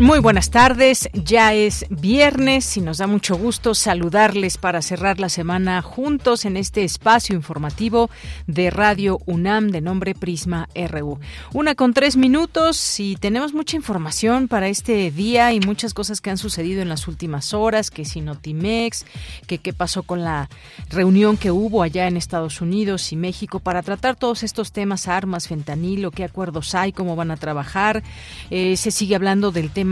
Muy buenas tardes, ya es viernes y nos da mucho gusto saludarles para cerrar la semana juntos en este espacio informativo de Radio UNAM de nombre Prisma RU. Una con tres minutos y tenemos mucha información para este día y muchas cosas que han sucedido en las últimas horas, que si Notimex, que qué pasó con la reunión que hubo allá en Estados Unidos y México para tratar todos estos temas, armas, fentanilo, qué acuerdos hay, cómo van a trabajar. Eh, se sigue hablando del tema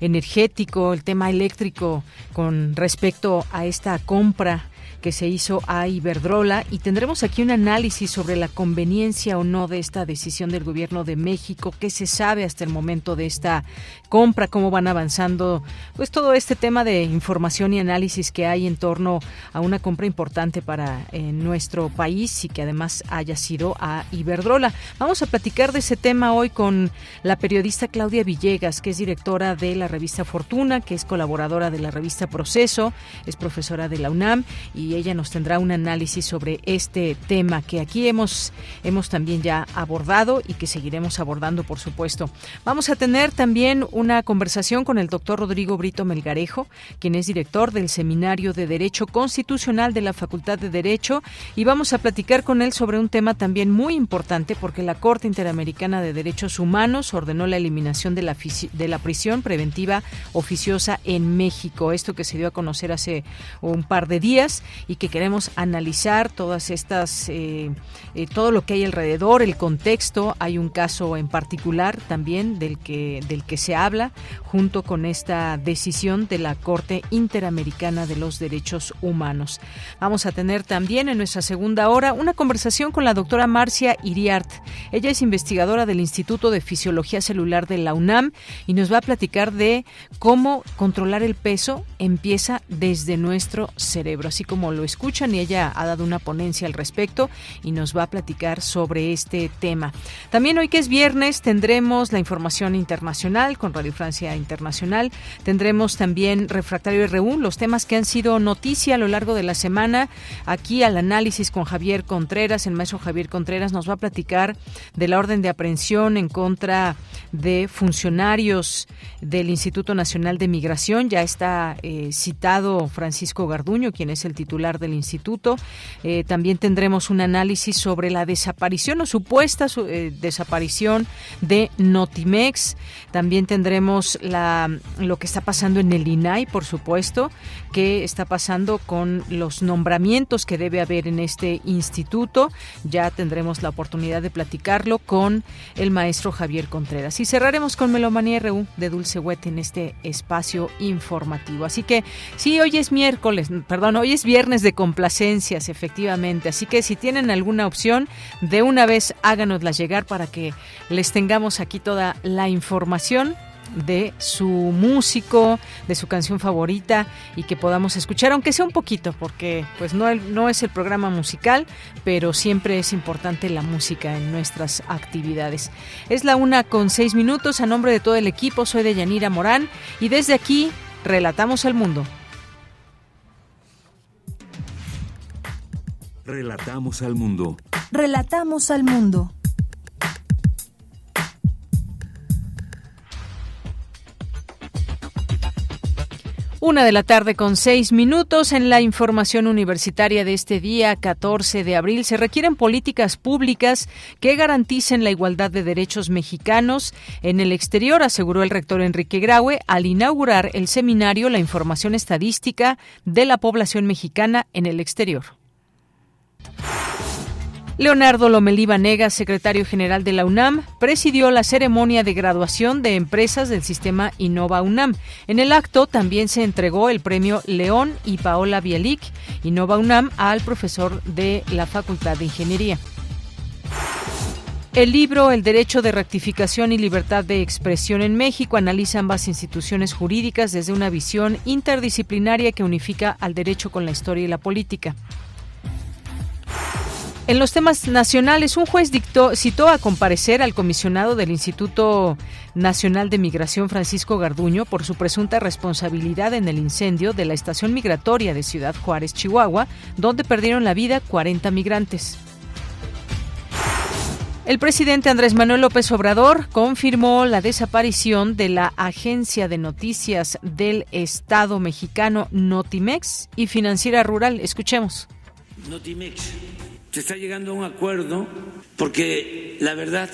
energético, el tema eléctrico con respecto a esta compra que se hizo a Iberdrola y tendremos aquí un análisis sobre la conveniencia o no de esta decisión del gobierno de México, qué se sabe hasta el momento de esta compra, cómo van avanzando, pues todo este tema de información y análisis que hay en torno a una compra importante para eh, nuestro país y que además haya sido a Iberdrola. Vamos a platicar de ese tema hoy con la periodista Claudia Villegas, que es directora de la revista Fortuna, que es colaboradora de la revista Proceso, es profesora de la UNAM y ella nos tendrá un análisis sobre este tema que aquí hemos, hemos también ya abordado y que seguiremos abordando, por supuesto. Vamos a tener también una conversación con el doctor Rodrigo Brito Melgarejo, quien es director del Seminario de Derecho Constitucional de la Facultad de Derecho, y vamos a platicar con él sobre un tema también muy importante porque la Corte Interamericana de Derechos Humanos ordenó la eliminación de la, de la prisión preventiva oficiosa en México. Esto que se dio a conocer hace un par de días y que queremos analizar todas estas, eh, eh, todo lo que hay alrededor, el contexto. Hay un caso en particular también del que, del que se habla junto con esta decisión de la Corte Interamericana de los Derechos Humanos. Vamos a tener también en nuestra segunda hora una conversación con la doctora Marcia Iriart. Ella es investigadora del Instituto de Fisiología Celular de la UNAM y nos va a platicar de cómo controlar el peso empieza desde nuestro cerebro, así como lo escuchan y ella ha dado una ponencia al respecto y nos va a platicar sobre este tema. También hoy que es viernes tendremos la información internacional con Radio Francia Internacional, tendremos también Refractario RU, los temas que han sido noticia a lo largo de la semana, aquí al análisis con Javier Contreras, el maestro Javier Contreras nos va a platicar de la orden de aprehensión en contra de funcionarios del Instituto Nacional de Migración, ya está eh, citado Francisco Garduño, quien es el titular del instituto. Eh, también tendremos un análisis sobre la desaparición o supuesta eh, desaparición de Notimex. También tendremos lo que está pasando en el INAI, por supuesto, qué está pasando con los nombramientos que debe haber en este instituto. Ya tendremos la oportunidad de platicarlo con el maestro Javier Contreras. Y cerraremos con Melomanía RU de Dulce Huete en este espacio informativo. Así que sí, hoy es miércoles, perdón, hoy es viernes de complacencias, efectivamente. Así que si tienen alguna opción, de una vez háganosla llegar para que les tengamos aquí toda la información de su músico, de su canción favorita y que podamos escuchar, aunque sea un poquito, porque pues no, no es el programa musical, pero siempre es importante la música en nuestras actividades. Es la una con seis minutos, a nombre de todo el equipo, soy de Yanira Morán y desde aquí relatamos al mundo. Relatamos al mundo. Relatamos al mundo. Una de la tarde con seis minutos en la información universitaria de este día 14 de abril. Se requieren políticas públicas que garanticen la igualdad de derechos mexicanos en el exterior, aseguró el rector Enrique Graue al inaugurar el seminario La información estadística de la población mexicana en el exterior. Leonardo Lomelí Vanega, secretario general de la UNAM, presidió la ceremonia de graduación de empresas del sistema Innova UNAM. En el acto también se entregó el premio León y Paola Bialik Innova UNAM al profesor de la Facultad de Ingeniería. El libro El derecho de rectificación y libertad de expresión en México analiza ambas instituciones jurídicas desde una visión interdisciplinaria que unifica al derecho con la historia y la política. En los temas nacionales, un juez dictó, citó a comparecer al comisionado del Instituto Nacional de Migración, Francisco Garduño, por su presunta responsabilidad en el incendio de la estación migratoria de Ciudad Juárez, Chihuahua, donde perdieron la vida 40 migrantes. El presidente Andrés Manuel López Obrador confirmó la desaparición de la agencia de noticias del Estado mexicano Notimex y Financiera Rural. Escuchemos. Notimex se está llegando a un acuerdo porque la verdad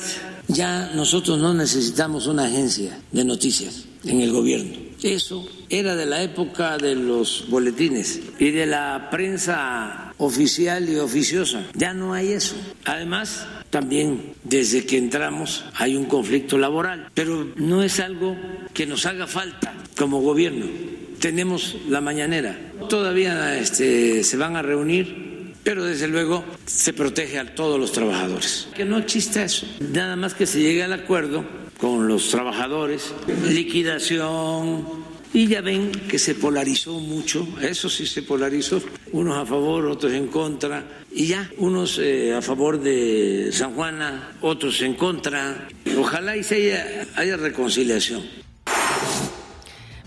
ya nosotros no necesitamos una agencia de noticias en el gobierno. Eso era de la época de los boletines y de la prensa oficial y oficiosa. Ya no hay eso. Además, también desde que entramos hay un conflicto laboral, pero no es algo que nos haga falta como gobierno. Tenemos la mañanera. Todavía este, se van a reunir pero desde luego se protege a todos los trabajadores. Que no exista eso, nada más que se llegue al acuerdo con los trabajadores, liquidación, y ya ven que se polarizó mucho, eso sí se polarizó, unos a favor, otros en contra, y ya, unos eh, a favor de San Juana, otros en contra. Ojalá y se haya, haya reconciliación.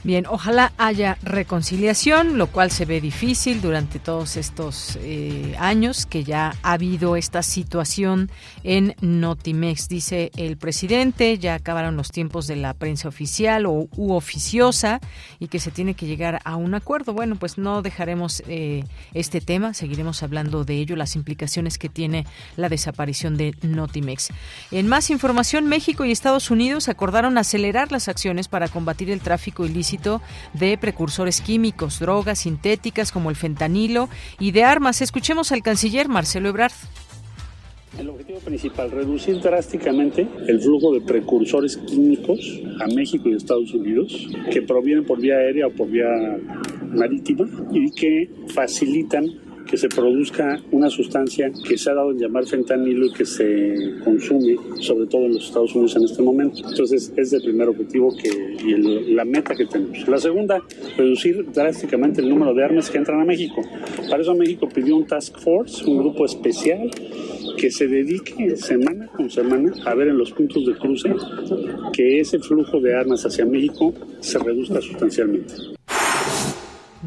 Bien, ojalá haya reconciliación, lo cual se ve difícil durante todos estos eh, años que ya ha habido esta situación en Notimex, dice el presidente. Ya acabaron los tiempos de la prensa oficial o u oficiosa y que se tiene que llegar a un acuerdo. Bueno, pues no dejaremos eh, este tema, seguiremos hablando de ello, las implicaciones que tiene la desaparición de Notimex. En más información, México y Estados Unidos acordaron acelerar las acciones para combatir el tráfico ilícito de precursores químicos, drogas sintéticas como el fentanilo y de armas. Escuchemos al canciller Marcelo Ebrard. El objetivo principal, reducir drásticamente el flujo de precursores químicos a México y Estados Unidos que provienen por vía aérea o por vía marítima y que facilitan que se produzca una sustancia que se ha dado en llamar fentanilo y que se consume sobre todo en los Estados Unidos en este momento. Entonces es el primer objetivo que, y la meta que tenemos. La segunda, reducir drásticamente el número de armas que entran a México. Para eso México pidió un task force, un grupo especial que se dedique semana con semana a ver en los puntos de cruce que ese flujo de armas hacia México se reduzca sustancialmente.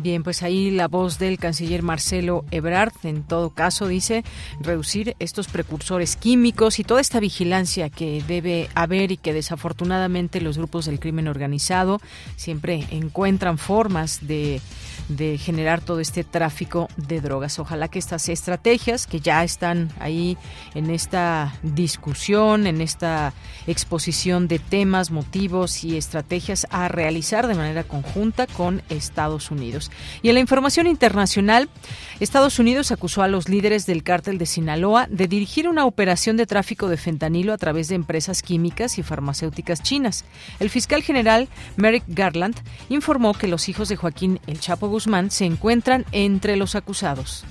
Bien, pues ahí la voz del canciller Marcelo Ebrard, en todo caso, dice reducir estos precursores químicos y toda esta vigilancia que debe haber y que desafortunadamente los grupos del crimen organizado siempre encuentran formas de de generar todo este tráfico de drogas. Ojalá que estas estrategias que ya están ahí en esta discusión, en esta exposición de temas, motivos y estrategias a realizar de manera conjunta con Estados Unidos. Y en la información internacional, Estados Unidos acusó a los líderes del cártel de Sinaloa de dirigir una operación de tráfico de fentanilo a través de empresas químicas y farmacéuticas chinas. El fiscal general Merrick Garland informó que los hijos de Joaquín El Chapo Se encuentran entre los acusados.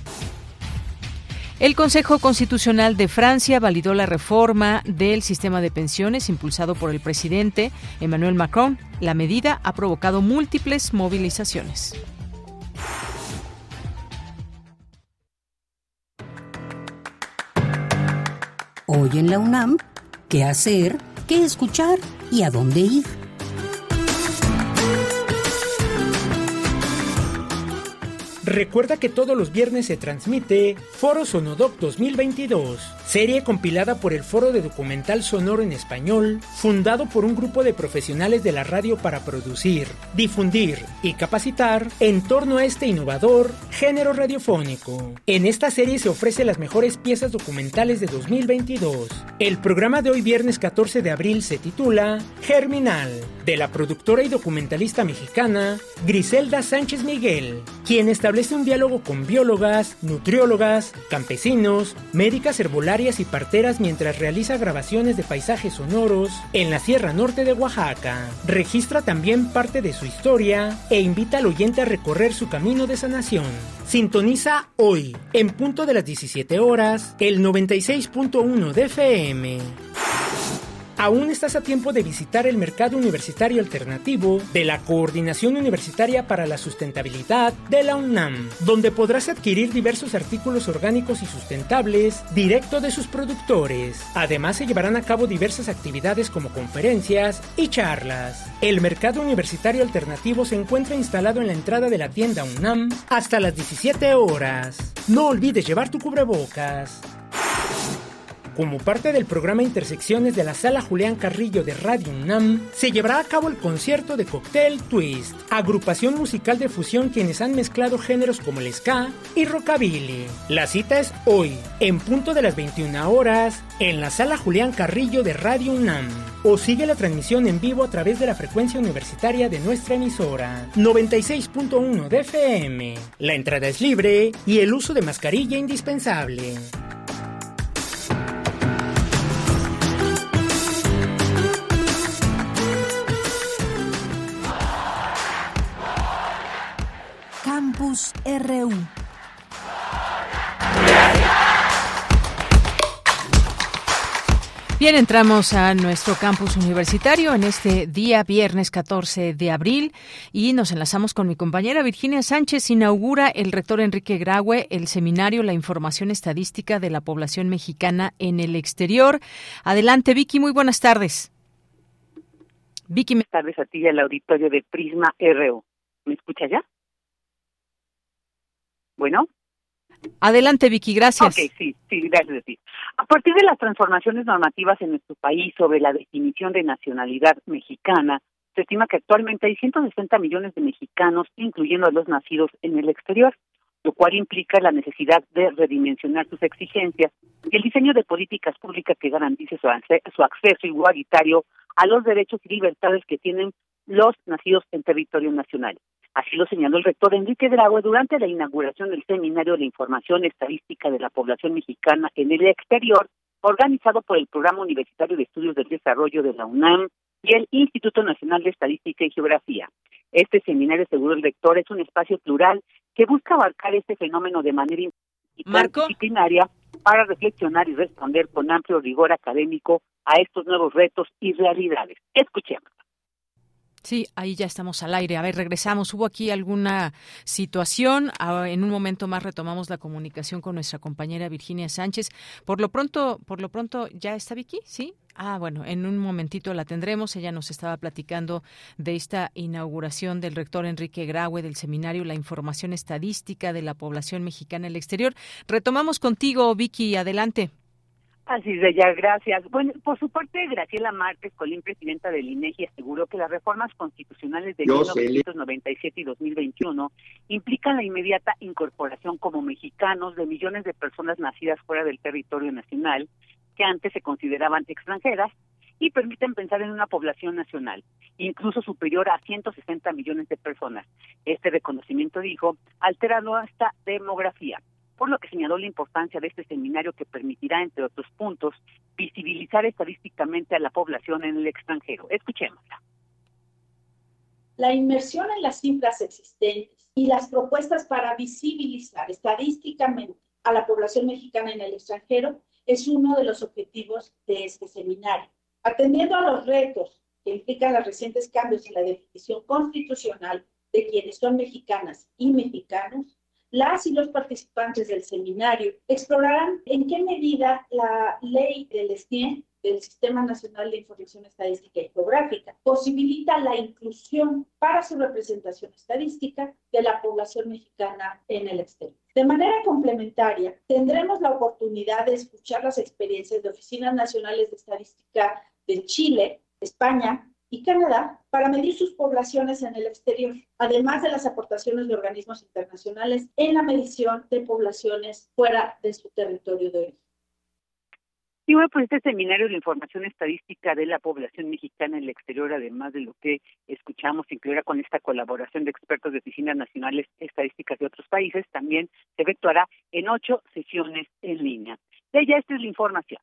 El Consejo Constitucional de Francia validó la reforma del sistema de pensiones impulsado por el presidente Emmanuel Macron. La medida ha provocado múltiples movilizaciones. Hoy en la UNAM, ¿qué hacer? ¿Qué escuchar? ¿Y a dónde ir? Recuerda que todos los viernes se transmite Foro Sonodoc 2022 serie compilada por el Foro de Documental Sonoro en Español, fundado por un grupo de profesionales de la radio para producir, difundir y capacitar en torno a este innovador género radiofónico. En esta serie se ofrece las mejores piezas documentales de 2022. El programa de hoy viernes 14 de abril se titula Germinal, de la productora y documentalista mexicana Griselda Sánchez Miguel, quien establece un diálogo con biólogas, nutriólogas, campesinos, médicas y parteras mientras realiza grabaciones de paisajes sonoros en la Sierra Norte de Oaxaca. Registra también parte de su historia e invita al oyente a recorrer su camino de sanación. Sintoniza hoy, en punto de las 17 horas, el 96.1 de FM. Aún estás a tiempo de visitar el mercado universitario alternativo de la Coordinación Universitaria para la Sustentabilidad de la UNAM, donde podrás adquirir diversos artículos orgánicos y sustentables directo de sus productores. Además se llevarán a cabo diversas actividades como conferencias y charlas. El mercado universitario alternativo se encuentra instalado en la entrada de la tienda UNAM hasta las 17 horas. No olvides llevar tu cubrebocas. Como parte del programa Intersecciones de la Sala Julián Carrillo de Radio UNAM, se llevará a cabo el concierto de Cocktail Twist, agrupación musical de fusión quienes han mezclado géneros como el ska y rockabilly. La cita es hoy, en punto de las 21 horas, en la Sala Julián Carrillo de Radio UNAM. O sigue la transmisión en vivo a través de la frecuencia universitaria de nuestra emisora, 96.1 de FM. La entrada es libre y el uso de mascarilla indispensable. Campus RU. Bien, entramos a nuestro campus universitario en este día viernes 14 de abril y nos enlazamos con mi compañera Virginia Sánchez. Inaugura el rector Enrique Graue el seminario La información estadística de la población mexicana en el exterior. Adelante, Vicky, muy buenas tardes. Vicky, buenas tardes a ti y al auditorio de Prisma RO. ¿Me escucha ya? Bueno. Adelante, Vicky, gracias. Ok, sí, sí, gracias a ti. A partir de las transformaciones normativas en nuestro país sobre la definición de nacionalidad mexicana, se estima que actualmente hay 160 millones de mexicanos, incluyendo a los nacidos en el exterior, lo cual implica la necesidad de redimensionar sus exigencias y el diseño de políticas públicas que garantice su, su acceso igualitario a los derechos y libertades que tienen los nacidos en territorio nacional. Así lo señaló el rector Enrique Drago durante la inauguración del Seminario de Información Estadística de la Población Mexicana en el Exterior, organizado por el Programa Universitario de Estudios del Desarrollo de la UNAM y el Instituto Nacional de Estadística y Geografía. Este seminario, según el rector, es un espacio plural que busca abarcar este fenómeno de manera disciplinaria para reflexionar y responder con amplio rigor académico a estos nuevos retos y realidades. Escuchemos. Sí, ahí ya estamos al aire. A ver, regresamos. ¿Hubo aquí alguna situación? En un momento más retomamos la comunicación con nuestra compañera Virginia Sánchez. Por lo pronto, por lo pronto, ¿ya está Vicky? ¿Sí? Ah, bueno, en un momentito la tendremos. Ella nos estaba platicando de esta inauguración del rector Enrique Graue del seminario La Información Estadística de la Población Mexicana en el Exterior. Retomamos contigo, Vicky. Adelante. Así de ya, gracias. Bueno, por su parte, Graciela Márquez Colín, presidenta del INEGI, aseguró que las reformas constitucionales de 1997 y 2021 implican la inmediata incorporación como mexicanos de millones de personas nacidas fuera del territorio nacional que antes se consideraban extranjeras y permiten pensar en una población nacional, incluso superior a 160 millones de personas. Este reconocimiento, dijo, altera nuestra demografía por lo que señaló la importancia de este seminario que permitirá, entre otros puntos, visibilizar estadísticamente a la población en el extranjero. Escuchémosla. La inmersión en las cifras existentes y las propuestas para visibilizar estadísticamente a la población mexicana en el extranjero es uno de los objetivos de este seminario. Atendiendo a los retos que implican los recientes cambios en la definición constitucional de quienes son mexicanas y mexicanos, las y los participantes del seminario explorarán en qué medida la ley del SNIE del Sistema Nacional de Información Estadística y Geográfica. Posibilita la inclusión para su representación estadística de la población mexicana en el exterior. De manera complementaria, tendremos la oportunidad de escuchar las experiencias de oficinas nacionales de estadística de Chile, España y Canadá para medir sus poblaciones en el exterior, además de las aportaciones de organismos internacionales en la medición de poblaciones fuera de su territorio de origen. Y bueno, pues este seminario de información estadística de la población mexicana en el exterior, además de lo que escuchamos, incluirá con esta colaboración de expertos de oficinas nacionales estadísticas de otros países, también se efectuará en ocho sesiones en línea. De ella, esta es la información.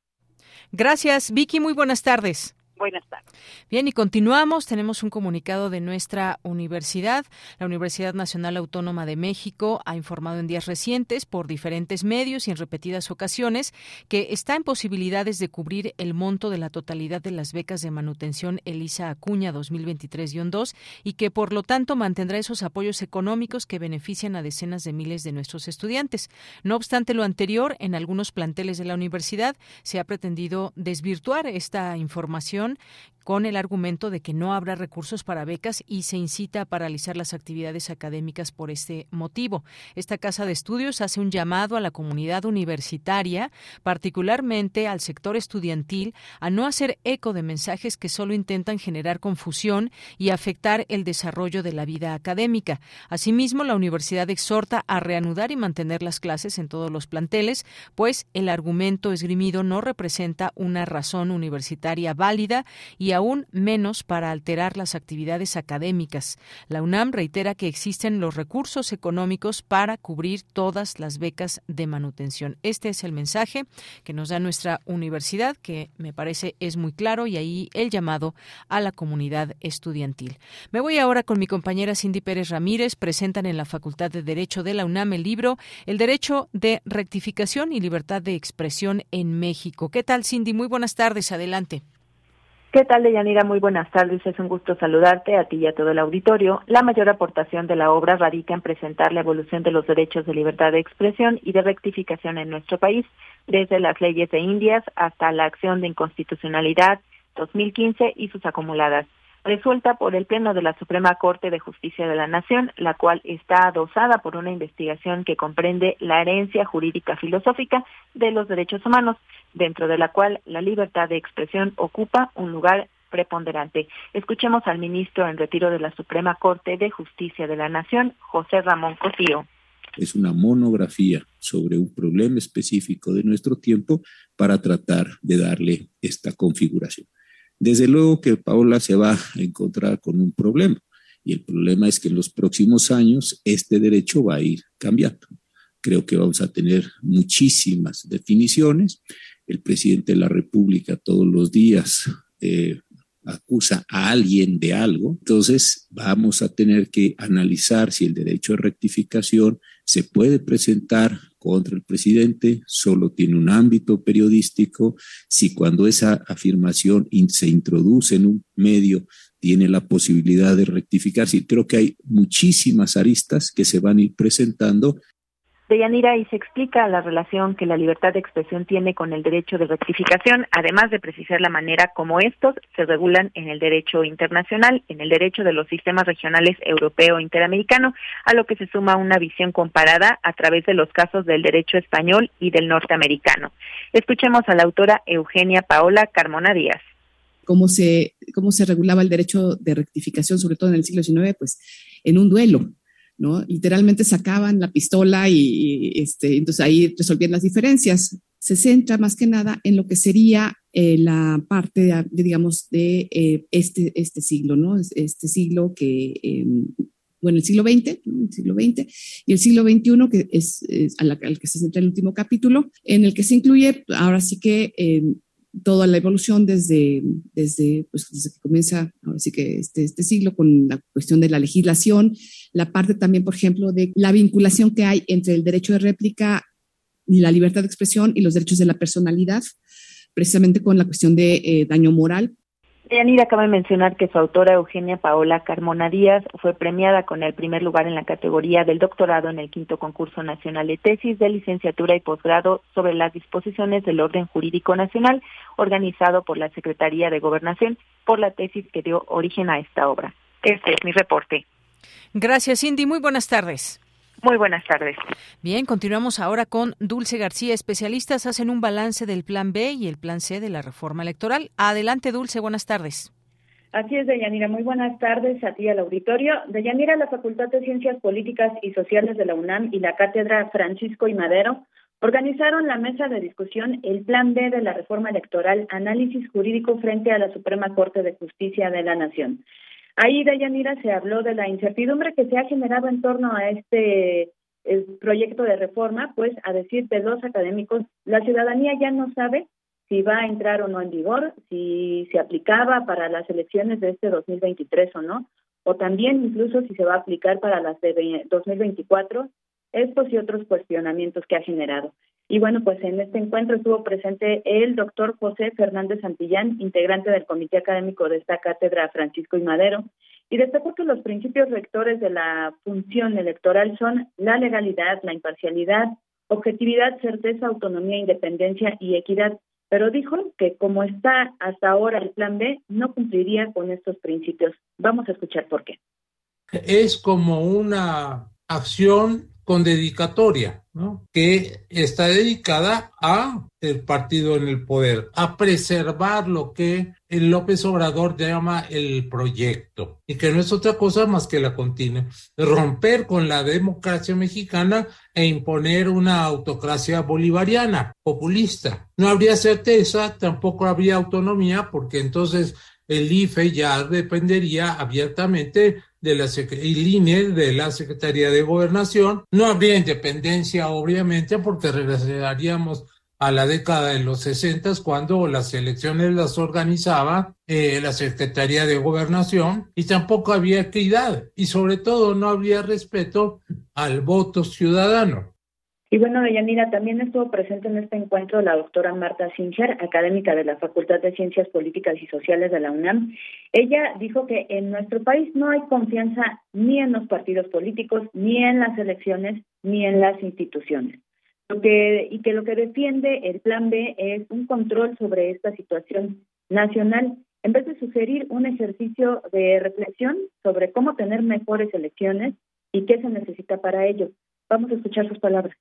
Gracias, Vicky. Muy buenas tardes. Buenas tardes. Bien, y continuamos. Tenemos un comunicado de nuestra universidad. La Universidad Nacional Autónoma de México ha informado en días recientes por diferentes medios y en repetidas ocasiones que está en posibilidades de cubrir el monto de la totalidad de las becas de manutención Elisa Acuña 2023-2 y que por lo tanto mantendrá esos apoyos económicos que benefician a decenas de miles de nuestros estudiantes. No obstante lo anterior, en algunos planteles de la universidad se ha pretendido desvirtuar esta información con el argumento de que no habrá recursos para becas y se incita a paralizar las actividades académicas por este motivo. Esta casa de estudios hace un llamado a la comunidad universitaria, particularmente al sector estudiantil, a no hacer eco de mensajes que solo intentan generar confusión y afectar el desarrollo de la vida académica. Asimismo, la universidad exhorta a reanudar y mantener las clases en todos los planteles, pues el argumento esgrimido no representa una razón universitaria válida y aún menos para alterar las actividades académicas. La UNAM reitera que existen los recursos económicos para cubrir todas las becas de manutención. Este es el mensaje que nos da nuestra universidad, que me parece es muy claro, y ahí el llamado a la comunidad estudiantil. Me voy ahora con mi compañera Cindy Pérez Ramírez. Presentan en la Facultad de Derecho de la UNAM el libro El Derecho de Rectificación y Libertad de Expresión en México. ¿Qué tal, Cindy? Muy buenas tardes. Adelante. ¿Qué tal, Deyanira? Muy buenas tardes. Es un gusto saludarte a ti y a todo el auditorio. La mayor aportación de la obra radica en presentar la evolución de los derechos de libertad de expresión y de rectificación en nuestro país, desde las leyes de Indias hasta la acción de inconstitucionalidad 2015 y sus acumuladas resuelta por el Pleno de la Suprema Corte de Justicia de la Nación, la cual está adosada por una investigación que comprende la herencia jurídica filosófica de los derechos humanos, dentro de la cual la libertad de expresión ocupa un lugar preponderante. Escuchemos al ministro en retiro de la Suprema Corte de Justicia de la Nación, José Ramón Cosío. Es una monografía sobre un problema específico de nuestro tiempo para tratar de darle esta configuración. Desde luego que Paola se va a encontrar con un problema y el problema es que en los próximos años este derecho va a ir cambiando. Creo que vamos a tener muchísimas definiciones. El presidente de la República todos los días eh, acusa a alguien de algo. Entonces vamos a tener que analizar si el derecho de rectificación se puede presentar contra el presidente, solo tiene un ámbito periodístico, si cuando esa afirmación se introduce en un medio tiene la posibilidad de rectificar. Sí, creo que hay muchísimas aristas que se van a ir presentando de Yanira y se explica la relación que la libertad de expresión tiene con el derecho de rectificación, además de precisar la manera como estos se regulan en el derecho internacional, en el derecho de los sistemas regionales europeo e interamericano, a lo que se suma una visión comparada a través de los casos del derecho español y del norteamericano. Escuchemos a la autora Eugenia Paola Carmona Díaz. ¿Cómo se, cómo se regulaba el derecho de rectificación, sobre todo en el siglo XIX? Pues en un duelo, ¿no? Literalmente sacaban la pistola y, este, entonces ahí resolvían las diferencias. Se centra más que nada en lo que sería eh, la parte, de, digamos, de eh, este, este siglo, ¿no? Este siglo que, em, bueno, el siglo XX, el siglo XX, y el siglo XXI, que es, al, que se centra el último capítulo, en el que se incluye, ahora sí que em, toda la evolución desde, desde, pues, desde que comienza, ahora sí que este, este siglo, con la cuestión de la legislación, la parte también, por ejemplo, de la vinculación que hay entre el derecho de réplica y la libertad de expresión y los derechos de la personalidad, precisamente con la cuestión de eh, daño moral. Yanira cabe mencionar que su autora Eugenia Paola Carmona Díaz fue premiada con el primer lugar en la categoría del doctorado en el quinto concurso nacional de tesis de licenciatura y posgrado sobre las disposiciones del orden jurídico nacional organizado por la Secretaría de Gobernación por la tesis que dio origen a esta obra. Este es mi reporte. Gracias, Cindy. Muy buenas tardes. Muy buenas tardes. Bien, continuamos ahora con Dulce García. Especialistas hacen un balance del Plan B y el Plan C de la reforma electoral. Adelante, Dulce. Buenas tardes. Así es, Deyanira. Muy buenas tardes a ti al auditorio. Deyanira, la Facultad de Ciencias Políticas y Sociales de la UNAM y la Cátedra Francisco y Madero organizaron la mesa de discusión El Plan B de la Reforma Electoral, Análisis Jurídico frente a la Suprema Corte de Justicia de la Nación. Ahí, Dayanira, se habló de la incertidumbre que se ha generado en torno a este proyecto de reforma, pues a decir de los académicos, la ciudadanía ya no sabe si va a entrar o no en vigor, si se aplicaba para las elecciones de este 2023 o no, o también incluso si se va a aplicar para las de 2024, estos y otros cuestionamientos que ha generado. Y bueno, pues en este encuentro estuvo presente el doctor José Fernández Santillán, integrante del Comité Académico de esta cátedra Francisco y Madero, y destacó que los principios rectores de la función electoral son la legalidad, la imparcialidad, objetividad, certeza, autonomía, independencia y equidad, pero dijo que como está hasta ahora el plan B, no cumpliría con estos principios. Vamos a escuchar por qué. Es como una acción con dedicatoria, ¿no? que está dedicada a el partido en el poder, a preservar lo que el López Obrador llama el proyecto, y que no es otra cosa más que la continua, romper con la democracia mexicana e imponer una autocracia bolivariana, populista. No habría certeza, tampoco habría autonomía, porque entonces el IFE ya dependería abiertamente de la y de la Secretaría de Gobernación. No habría independencia, obviamente, porque regresaríamos a la década de los 60 cuando las elecciones las organizaba eh, la Secretaría de Gobernación y tampoco había equidad y sobre todo no había respeto al voto ciudadano. Y bueno, Deyanira, también estuvo presente en este encuentro la doctora Marta Singer, académica de la Facultad de Ciencias Políticas y Sociales de la UNAM. Ella dijo que en nuestro país no hay confianza ni en los partidos políticos, ni en las elecciones, ni en las instituciones. Lo que, y que lo que defiende el Plan B es un control sobre esta situación nacional, en vez de sugerir un ejercicio de reflexión sobre cómo tener mejores elecciones y qué se necesita para ello. Vamos a escuchar sus palabras.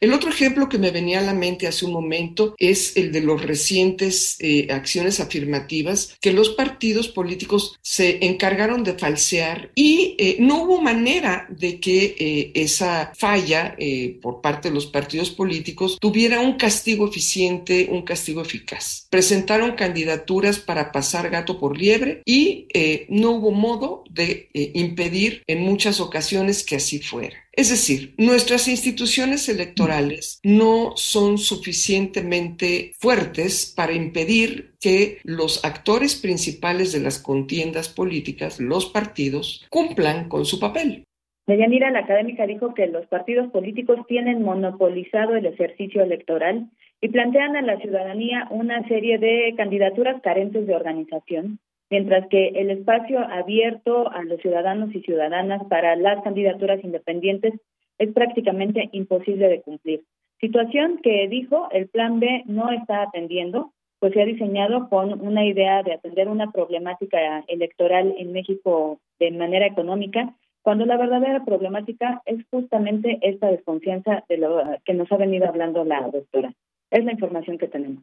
El otro ejemplo que me venía a la mente hace un momento es el de los recientes eh, acciones afirmativas que los partidos políticos se encargaron de falsear y eh, no hubo manera de que eh, esa falla por parte de los partidos políticos tuviera un castigo eficiente, un castigo eficaz. Presentaron candidaturas para pasar gato por liebre y no hubo modo de impedir en muchas ocasiones que así fuera. Es decir, nuestras instituciones electorales no son suficientemente fuertes para impedir que los actores principales de las contiendas políticas, los partidos, cumplan con su papel. Deyanira, la académica, dijo que los partidos políticos tienen monopolizado el ejercicio electoral y plantean a la ciudadanía una serie de candidaturas carentes de organización, mientras que el espacio abierto a los ciudadanos y ciudadanas para las candidaturas independientes es prácticamente imposible de cumplir. Situación que dijo el Plan B no está atendiendo, pues se ha diseñado con una idea de atender una problemática electoral en México de manera económica, cuando la verdadera problemática es justamente esta desconfianza de lo que nos ha venido hablando la doctora. Es la información que tenemos.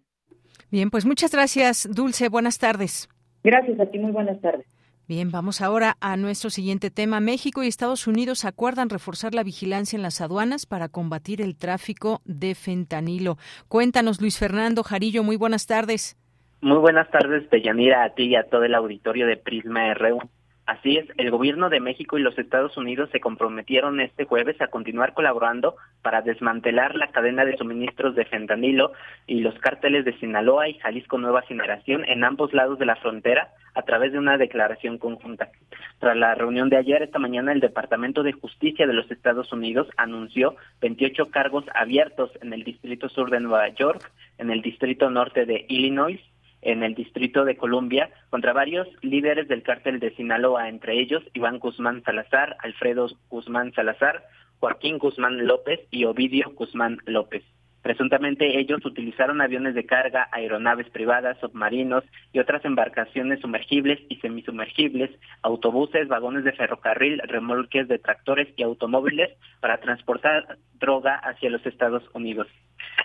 Bien, pues muchas gracias, Dulce. Buenas tardes. Gracias a ti, muy buenas tardes. Bien, vamos ahora a nuestro siguiente tema. México y Estados Unidos acuerdan reforzar la vigilancia en las aduanas para combatir el tráfico de fentanilo. Cuéntanos, Luis Fernando Jarillo, muy buenas tardes. Muy buenas tardes, Deyanira, a ti y a todo el auditorio de Prisma RU. Así es, el gobierno de México y los Estados Unidos se comprometieron este jueves a continuar colaborando para desmantelar la cadena de suministros de fentanilo y los cárteles de Sinaloa y Jalisco Nueva Generación en ambos lados de la frontera a través de una declaración conjunta. Tras la reunión de ayer, esta mañana, el Departamento de Justicia de los Estados Unidos anunció 28 cargos abiertos en el Distrito Sur de Nueva York, en el Distrito Norte de Illinois, en el distrito de Columbia contra varios líderes del cártel de Sinaloa, entre ellos Iván Guzmán Salazar, Alfredo Guzmán Salazar, Joaquín Guzmán López y Ovidio Guzmán López. Presuntamente ellos utilizaron aviones de carga, aeronaves privadas, submarinos y otras embarcaciones sumergibles y semisumergibles, autobuses, vagones de ferrocarril, remolques de tractores y automóviles para transportar droga hacia los Estados Unidos.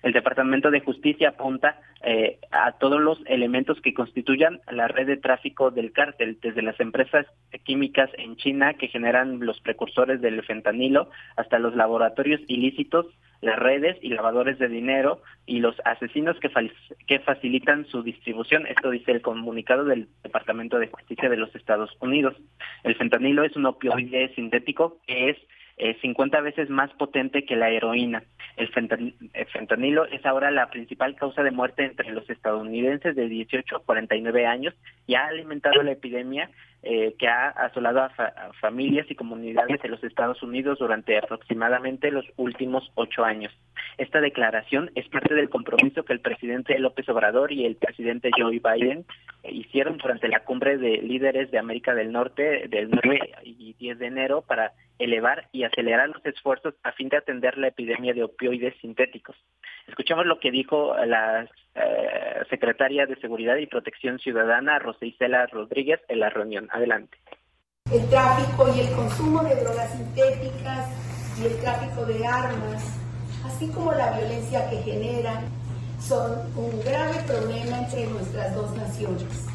El Departamento de Justicia apunta eh, a todos los elementos que constituyan la red de tráfico del cártel, desde las empresas químicas en China que generan los precursores del fentanilo hasta los laboratorios ilícitos, las redes y lavadores de dinero y los asesinos que, que facilitan su distribución. Esto dice el comunicado del Departamento de Justicia de los Estados Unidos. El fentanilo es un opioide sintético que es 50 eh, veces más potente que la heroína. El fentanilo es ahora la principal causa de muerte entre los estadounidenses de 18 a 49 años y ha alimentado la epidemia eh, que ha asolado a, familias y comunidades de los Estados Unidos durante aproximadamente los últimos ocho años. Esta declaración es parte del compromiso que el presidente López Obrador y el presidente Joe Biden hicieron durante la cumbre de líderes de América del Norte del 9 y 10 de enero para elevar y acelerar los esfuerzos a fin de atender la epidemia de opioides sintéticos. Escuchamos lo que dijo la eh, secretaria de Seguridad y Protección Ciudadana, Rosicela Rodríguez, en la reunión. Adelante. El tráfico y el consumo de drogas sintéticas y el tráfico de armas, así como la violencia que generan, son un grave problema entre nuestras dos naciones.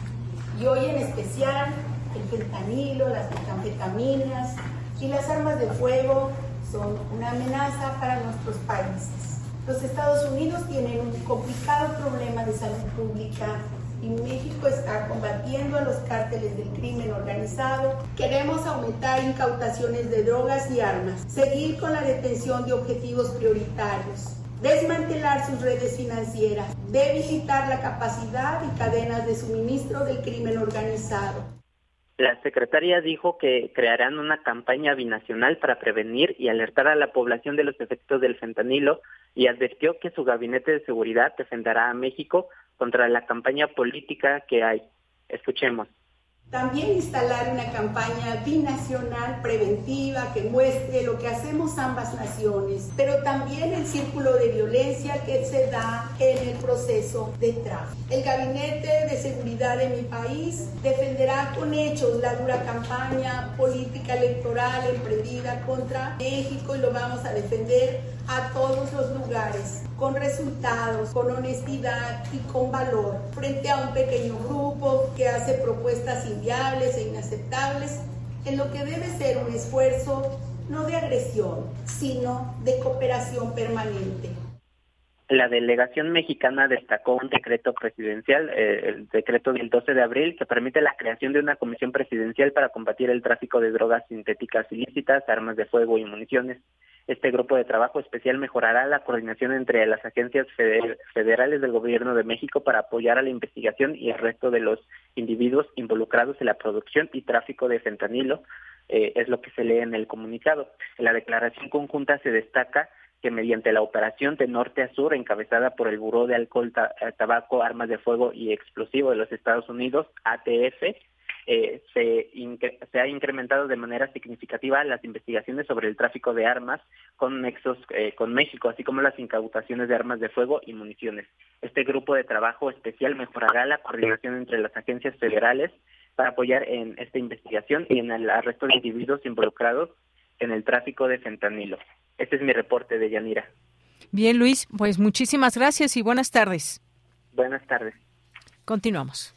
Y hoy en especial el fentanilo, las metanfetaminas, y las armas de fuego son una amenaza para nuestros países. Los Estados Unidos tienen un complicado problema de salud pública y México está combatiendo a los cárteles del crimen organizado. Queremos aumentar incautaciones de drogas y armas, seguir con la detención de objetivos prioritarios, desmantelar sus redes financieras, debilitar la capacidad y cadenas de suministro del crimen organizado la secretaria dijo que crearán una campaña binacional para prevenir y alertar a la población de los efectos del fentanilo y advirtió que su gabinete de seguridad defenderá a México contra la campaña política que hay. Escuchemos. También instalar una campaña binacional preventiva que muestre lo que hacemos ambas naciones, pero también el círculo de violencia que se da en el proceso de tráfico. El Gabinete de Seguridad de mi país defenderá con hechos la dura campaña política electoral emprendida contra México y lo vamos a defender a todos los lugares, con resultados, con honestidad y con valor, frente a un pequeño grupo que hace propuestas inviables e inaceptables, en lo que debe ser un esfuerzo no de agresión, sino de cooperación permanente. La delegación mexicana destacó un decreto presidencial, eh, el decreto del 12 de abril, que permite la creación de una comisión presidencial para combatir el tráfico de drogas sintéticas ilícitas, armas de fuego y municiones. Este grupo de trabajo especial mejorará la coordinación entre las agencias federales del Gobierno de México para apoyar a la investigación y el resto de los individuos involucrados en la producción y tráfico de fentanilo, eh, es lo que se lee en el comunicado. En la declaración conjunta se destaca que mediante la operación de norte a sur encabezada por el Buró de Alcohol, Tabaco, Armas de Fuego y Explosivo de los Estados Unidos, ATF, eh, se, se, ha incrementado de manera significativa las investigaciones sobre el tráfico de armas con nexos eh, con México, así como las incautaciones de armas de fuego y municiones. Este grupo de trabajo especial mejorará la coordinación entre las agencias federales para apoyar en esta investigación y en el arresto de individuos involucrados en el tráfico de fentanilo. Este es mi reporte de Yanira. Bien, Luis, pues muchísimas gracias y buenas tardes. Buenas tardes. Continuamos.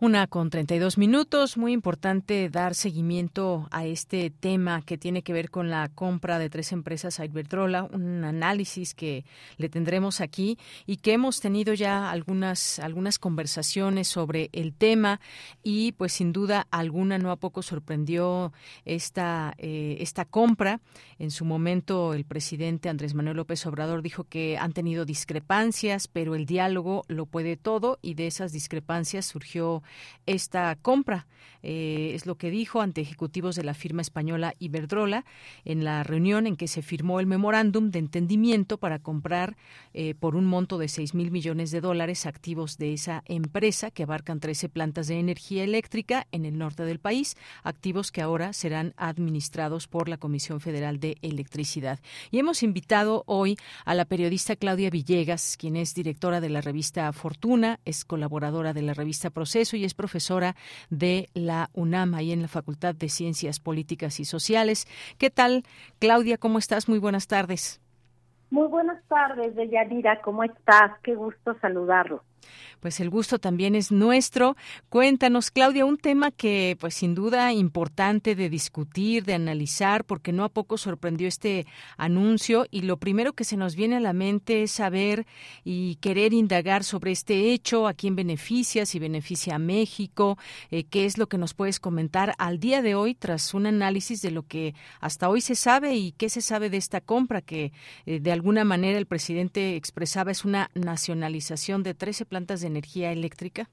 Una con 32 minutos. Muy importante dar seguimiento a este tema que tiene que ver con la compra de tres empresas a Iberdrola, un análisis que le tendremos aquí y que hemos tenido ya algunas, algunas conversaciones sobre el tema y pues sin duda alguna no a poco sorprendió esta, eh, esta compra. En su momento el presidente Andrés Manuel López Obrador dijo que han tenido discrepancias, pero el diálogo lo puede todo y de esas discrepancias surgió esta compra. Eh, es lo que dijo ante ejecutivos de la firma española Iberdrola en la reunión en que se firmó el memorándum de entendimiento para comprar eh, por un monto de 6 mil millones de dólares activos de esa empresa que abarcan 13 plantas de energía eléctrica en el norte del país, activos que ahora serán administrados por la Comisión Federal de Electricidad. Y hemos invitado hoy a la periodista Claudia Villegas, quien es directora de la revista Fortuna, es colaboradora de la revista Proceso y es profesora de la UNAM, ahí en la Facultad de Ciencias Políticas y Sociales. ¿Qué tal, Claudia? ¿Cómo estás? Muy buenas tardes. Muy buenas tardes, Deyanira. ¿Cómo estás? Qué gusto saludarlo. Pues el gusto también es nuestro. Cuéntanos, Claudia, un tema que pues sin duda importante de discutir, de analizar, porque no a poco sorprendió este anuncio y lo primero que se nos viene a la mente es saber y querer indagar sobre este hecho, a quién beneficia, si beneficia a México, eh, qué es lo que nos puedes comentar al día de hoy tras un análisis de lo que hasta hoy se sabe y qué se sabe de esta compra que eh, de alguna manera el presidente expresaba es una nacionalización de 13 plantas de energía eléctrica?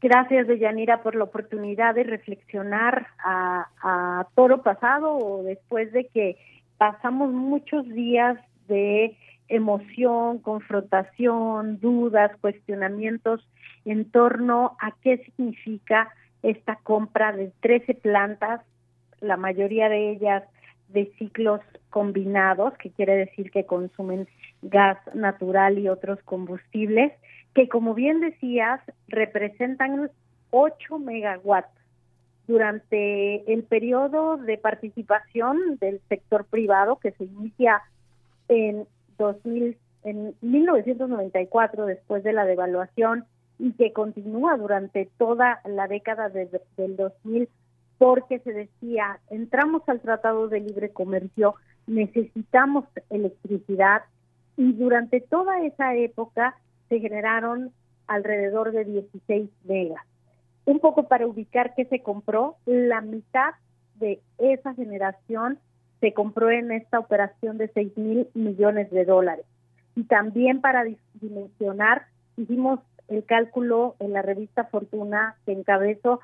Gracias, Deyanira, por la oportunidad de reflexionar a, a toro pasado o después de que pasamos muchos días de emoción, confrontación, dudas, cuestionamientos en torno a qué significa esta compra de 13 plantas, la mayoría de ellas de ciclos combinados, que quiere decir que consumen gas natural y otros combustibles, que como bien decías, representan 8 megawatts. Durante el periodo de participación del sector privado que se inicia en 2000 en 1994 después de la devaluación y que continúa durante toda la década del 2000 porque se decía, entramos al Tratado de Libre Comercio, necesitamos electricidad y durante toda esa época se generaron alrededor de 16 megas. Un poco para ubicar qué se compró, la mitad de esa generación se compró en esta operación de 6 mil millones de dólares. Y también para dimensionar, hicimos el cálculo en la revista Fortuna que encabezó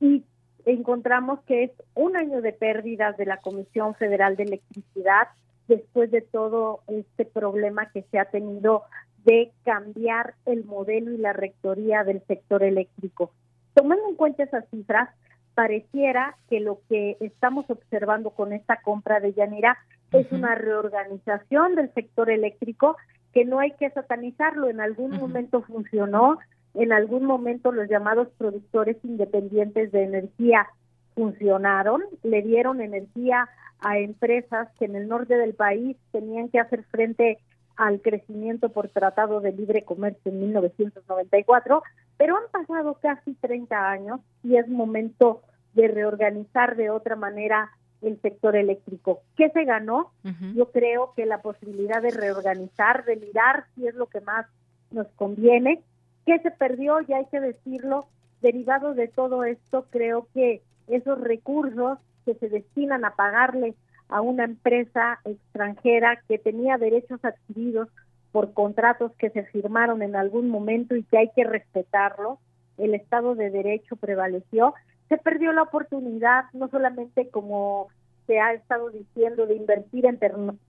y encontramos que es un año de pérdidas de la Comisión Federal de Electricidad después de todo este problema que se ha tenido de cambiar el modelo y la rectoría del sector eléctrico. Tomando en cuenta esas cifras, pareciera que lo que estamos observando con esta compra de Yanira es una reorganización del sector eléctrico que no hay que satanizarlo. En algún momento funcionó, en algún momento los llamados productores independientes de energía funcionaron, le dieron energía a empresas que en el norte del país tenían que hacer frente al crecimiento por Tratado de Libre Comercio en 1994, pero han pasado casi 30 años y es momento de reorganizar de otra manera el sector eléctrico. ¿Qué se ganó? Yo creo que la posibilidad de reorganizar, de mirar si es lo que más nos conviene. ¿Qué se perdió? Ya hay que decirlo. Derivado de todo esto, creo que esos recursos que se destinan a pagarle a una empresa extranjera que tenía derechos adquiridos por contratos que se firmaron en algún momento y que hay que respetarlo, el Estado de Derecho prevaleció, se perdió la oportunidad, no solamente como se ha estado diciendo, de invertir en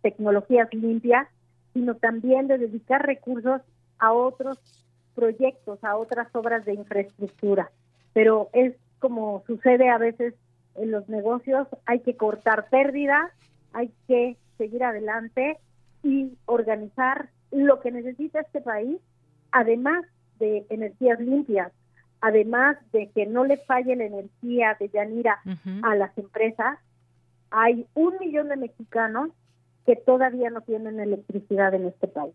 tecnologías limpias, sino también de dedicar recursos a otros proyectos, a otras obras de infraestructura. Pero es como sucede a veces en los negocios hay que cortar pérdidas, hay que seguir adelante y organizar lo que necesita este país, además de energías limpias, además de que no le falle la energía de Yanira a las empresas, hay un millón de mexicanos que todavía no tienen electricidad en este país.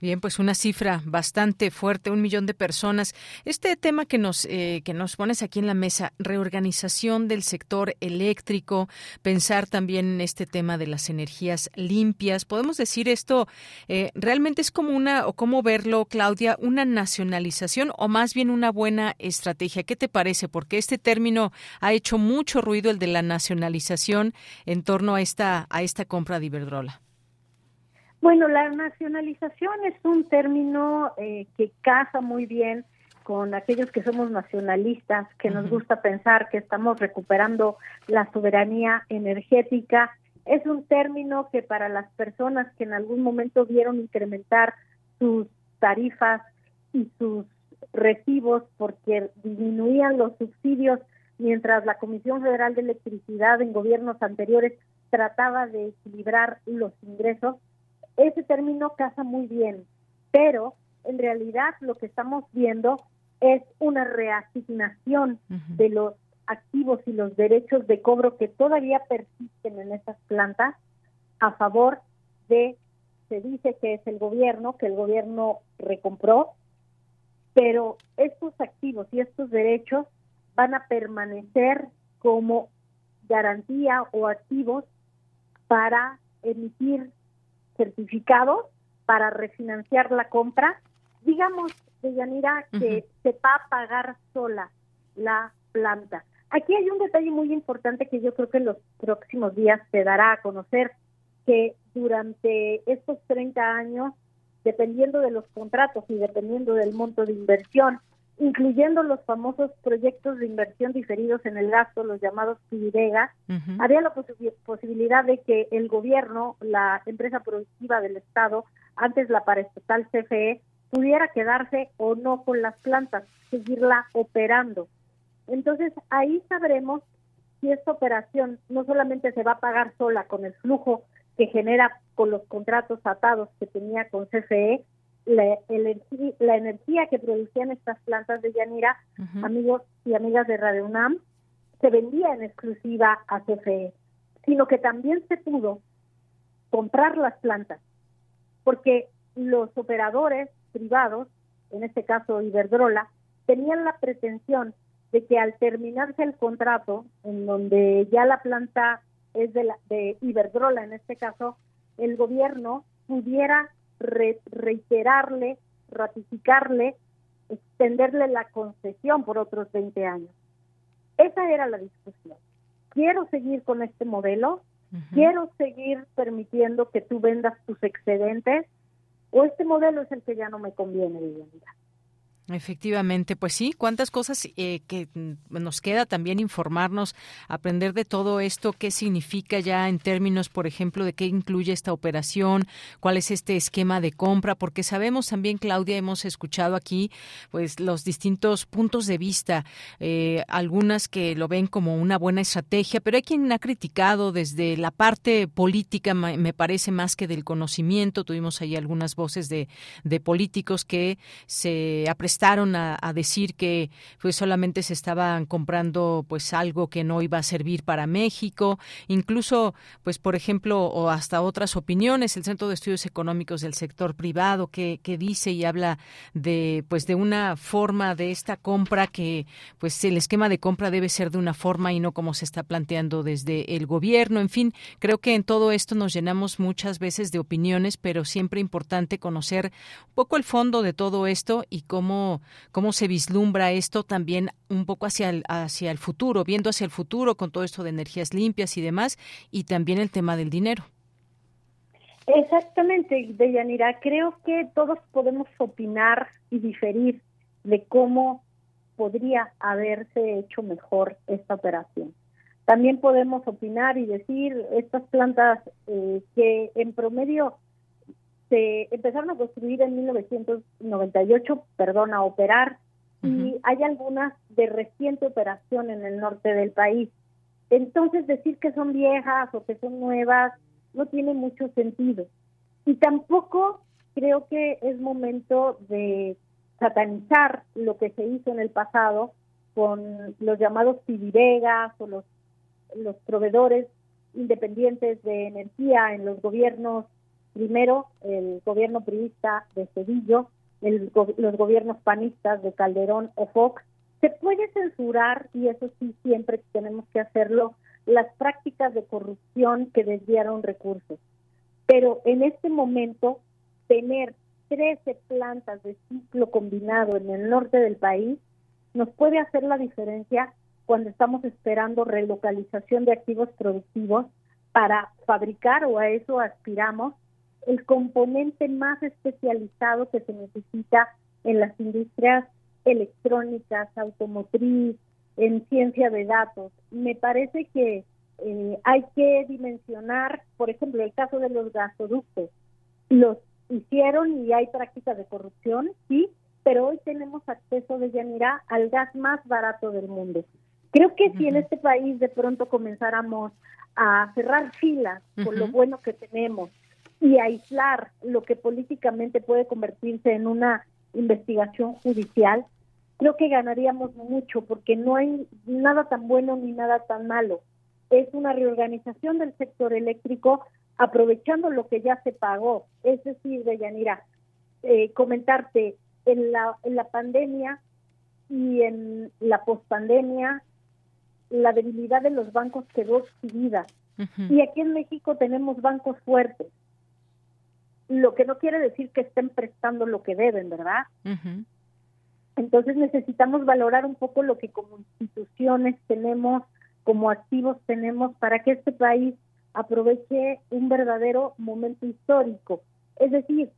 Bien, pues una cifra bastante fuerte, un millón de personas. Este tema que nos eh, que nos pones aquí en la mesa, reorganización del sector eléctrico, pensar también en este tema de las energías limpias. Podemos decir esto eh, realmente es como una o cómo verlo, Claudia, una nacionalización o más bien una buena estrategia. ¿Qué te parece? Porque este término ha hecho mucho ruido el de la nacionalización en torno a esta a esta compra de Iberdrola. Bueno, la nacionalización es un término eh, que casa muy bien con aquellos que somos nacionalistas, que nos gusta pensar que estamos recuperando la soberanía energética. Es un término que para las personas que en algún momento vieron incrementar sus tarifas y sus recibos porque disminuían los subsidios mientras la Comisión Federal de Electricidad en gobiernos anteriores trataba de equilibrar los ingresos, ese término casa muy bien, pero en realidad lo que estamos viendo es una reasignación de los activos y los derechos de cobro que todavía persisten en esas plantas a favor de, se dice que es el gobierno, que el gobierno recompró, pero estos activos y estos derechos van a permanecer como garantía o activos para emitir certificados para refinanciar la compra. Digamos, Deyanira, que se va a pagar sola la planta. Aquí hay un detalle muy importante que yo creo que en los próximos días se dará a conocer, que durante estos 30 años, dependiendo de los contratos y dependiendo del monto de inversión, incluyendo los famosos proyectos de inversión diferidos en el gasto, los llamados PIDEGA, había la posibilidad de que el gobierno, la empresa productiva del Estado, antes la paraestatal CFE, pudiera quedarse o no con las plantas, seguirla operando. Entonces ahí sabremos si esta operación no solamente se va a pagar sola con el flujo que genera con los contratos atados que tenía con CFE, la, la energía que producían estas plantas de Yanira, amigos y amigas de Radio UNAM, se vendía en exclusiva a CFE, sino que también se pudo comprar las plantas, porque los operadores privados, en este caso Iberdrola, tenían la pretensión de que al terminarse el contrato, en donde ya la planta es de, la, de Iberdrola, en este caso, el gobierno pudiera reiterarle, ratificarle, extenderle la concesión por otros 20 años. Esa era la discusión. Quiero seguir con este modelo, quiero seguir permitiendo que tú vendas tus excedentes, o este modelo es el que ya no me conviene, vida. Efectivamente, pues sí, cuántas cosas eh, que nos queda también informarnos, aprender de todo esto, qué significa ya en términos, por ejemplo, de qué incluye esta operación, cuál es este esquema de compra, porque sabemos también, Claudia, hemos escuchado aquí, pues los distintos puntos de vista, eh, algunas que lo ven como una buena estrategia, pero hay quien ha criticado desde la parte política, me parece más que del conocimiento. Tuvimos ahí algunas voces de, de políticos que se apreciaron estaron a, decir que pues solamente se estaban comprando pues algo que no iba a servir para México, incluso pues por ejemplo o hasta otras opiniones, el Centro de Estudios Económicos del sector privado que, que dice y habla de pues de una forma de esta compra que pues el esquema de compra debe ser de una forma y no como se está planteando desde el gobierno, en fin, creo que en todo esto nos llenamos muchas veces de opiniones, pero siempre importante conocer un poco el fondo de todo esto y cómo cómo, se vislumbra esto también un poco hacia el, hacia el futuro, viendo hacia el futuro con todo esto de energías limpias y demás, y también el tema del dinero. Exactamente, Deyanira. Creo que todos podemos opinar y diferir de cómo podría haberse hecho mejor esta operación. También podemos opinar y decir estas plantas eh, que en promedio se empezaron a construir en 1998, perdón, a operar, y hay algunas de reciente operación en el norte del país. Entonces decir que son viejas o que son nuevas no tiene mucho sentido. Y tampoco creo que es momento de satanizar lo que se hizo en el pasado con los llamados pidiregas o los, los proveedores independientes de energía en los gobiernos primero el gobierno priista de Cedillo, los gobiernos panistas de Calderón o Fox, se puede censurar, y eso sí siempre tenemos que hacerlo, las prácticas de corrupción que desviaron recursos. Pero en este momento, tener 13 plantas de ciclo combinado en el norte del país nos puede hacer la diferencia cuando estamos esperando relocalización de activos productivos para fabricar, o a eso aspiramos, el componente más especializado que se necesita en las industrias electrónicas, automotriz, en ciencia de datos. Me parece que eh, hay que dimensionar, por ejemplo, el caso de los gasoductos. Los hicieron y hay prácticas de corrupción, sí, pero hoy tenemos acceso de Yanira al gas más barato del mundo. Creo que si en este país de pronto comenzáramos a cerrar filas con lo bueno que tenemos y aislar lo que políticamente puede convertirse en una investigación judicial, creo que ganaríamos mucho porque no hay nada tan bueno ni nada tan malo. Es una reorganización del sector eléctrico aprovechando lo que ya se pagó. Es decir, Deyanira, eh, comentarte, en la, en la pandemia y en la pospandemia, la debilidad de los bancos quedó exhibida. Y aquí en México tenemos bancos fuertes, lo que no quiere decir que estén prestando lo que deben, ¿verdad? Entonces necesitamos valorar un poco lo que como instituciones tenemos, como activos tenemos, para que este país aproveche un verdadero momento histórico. Es decir,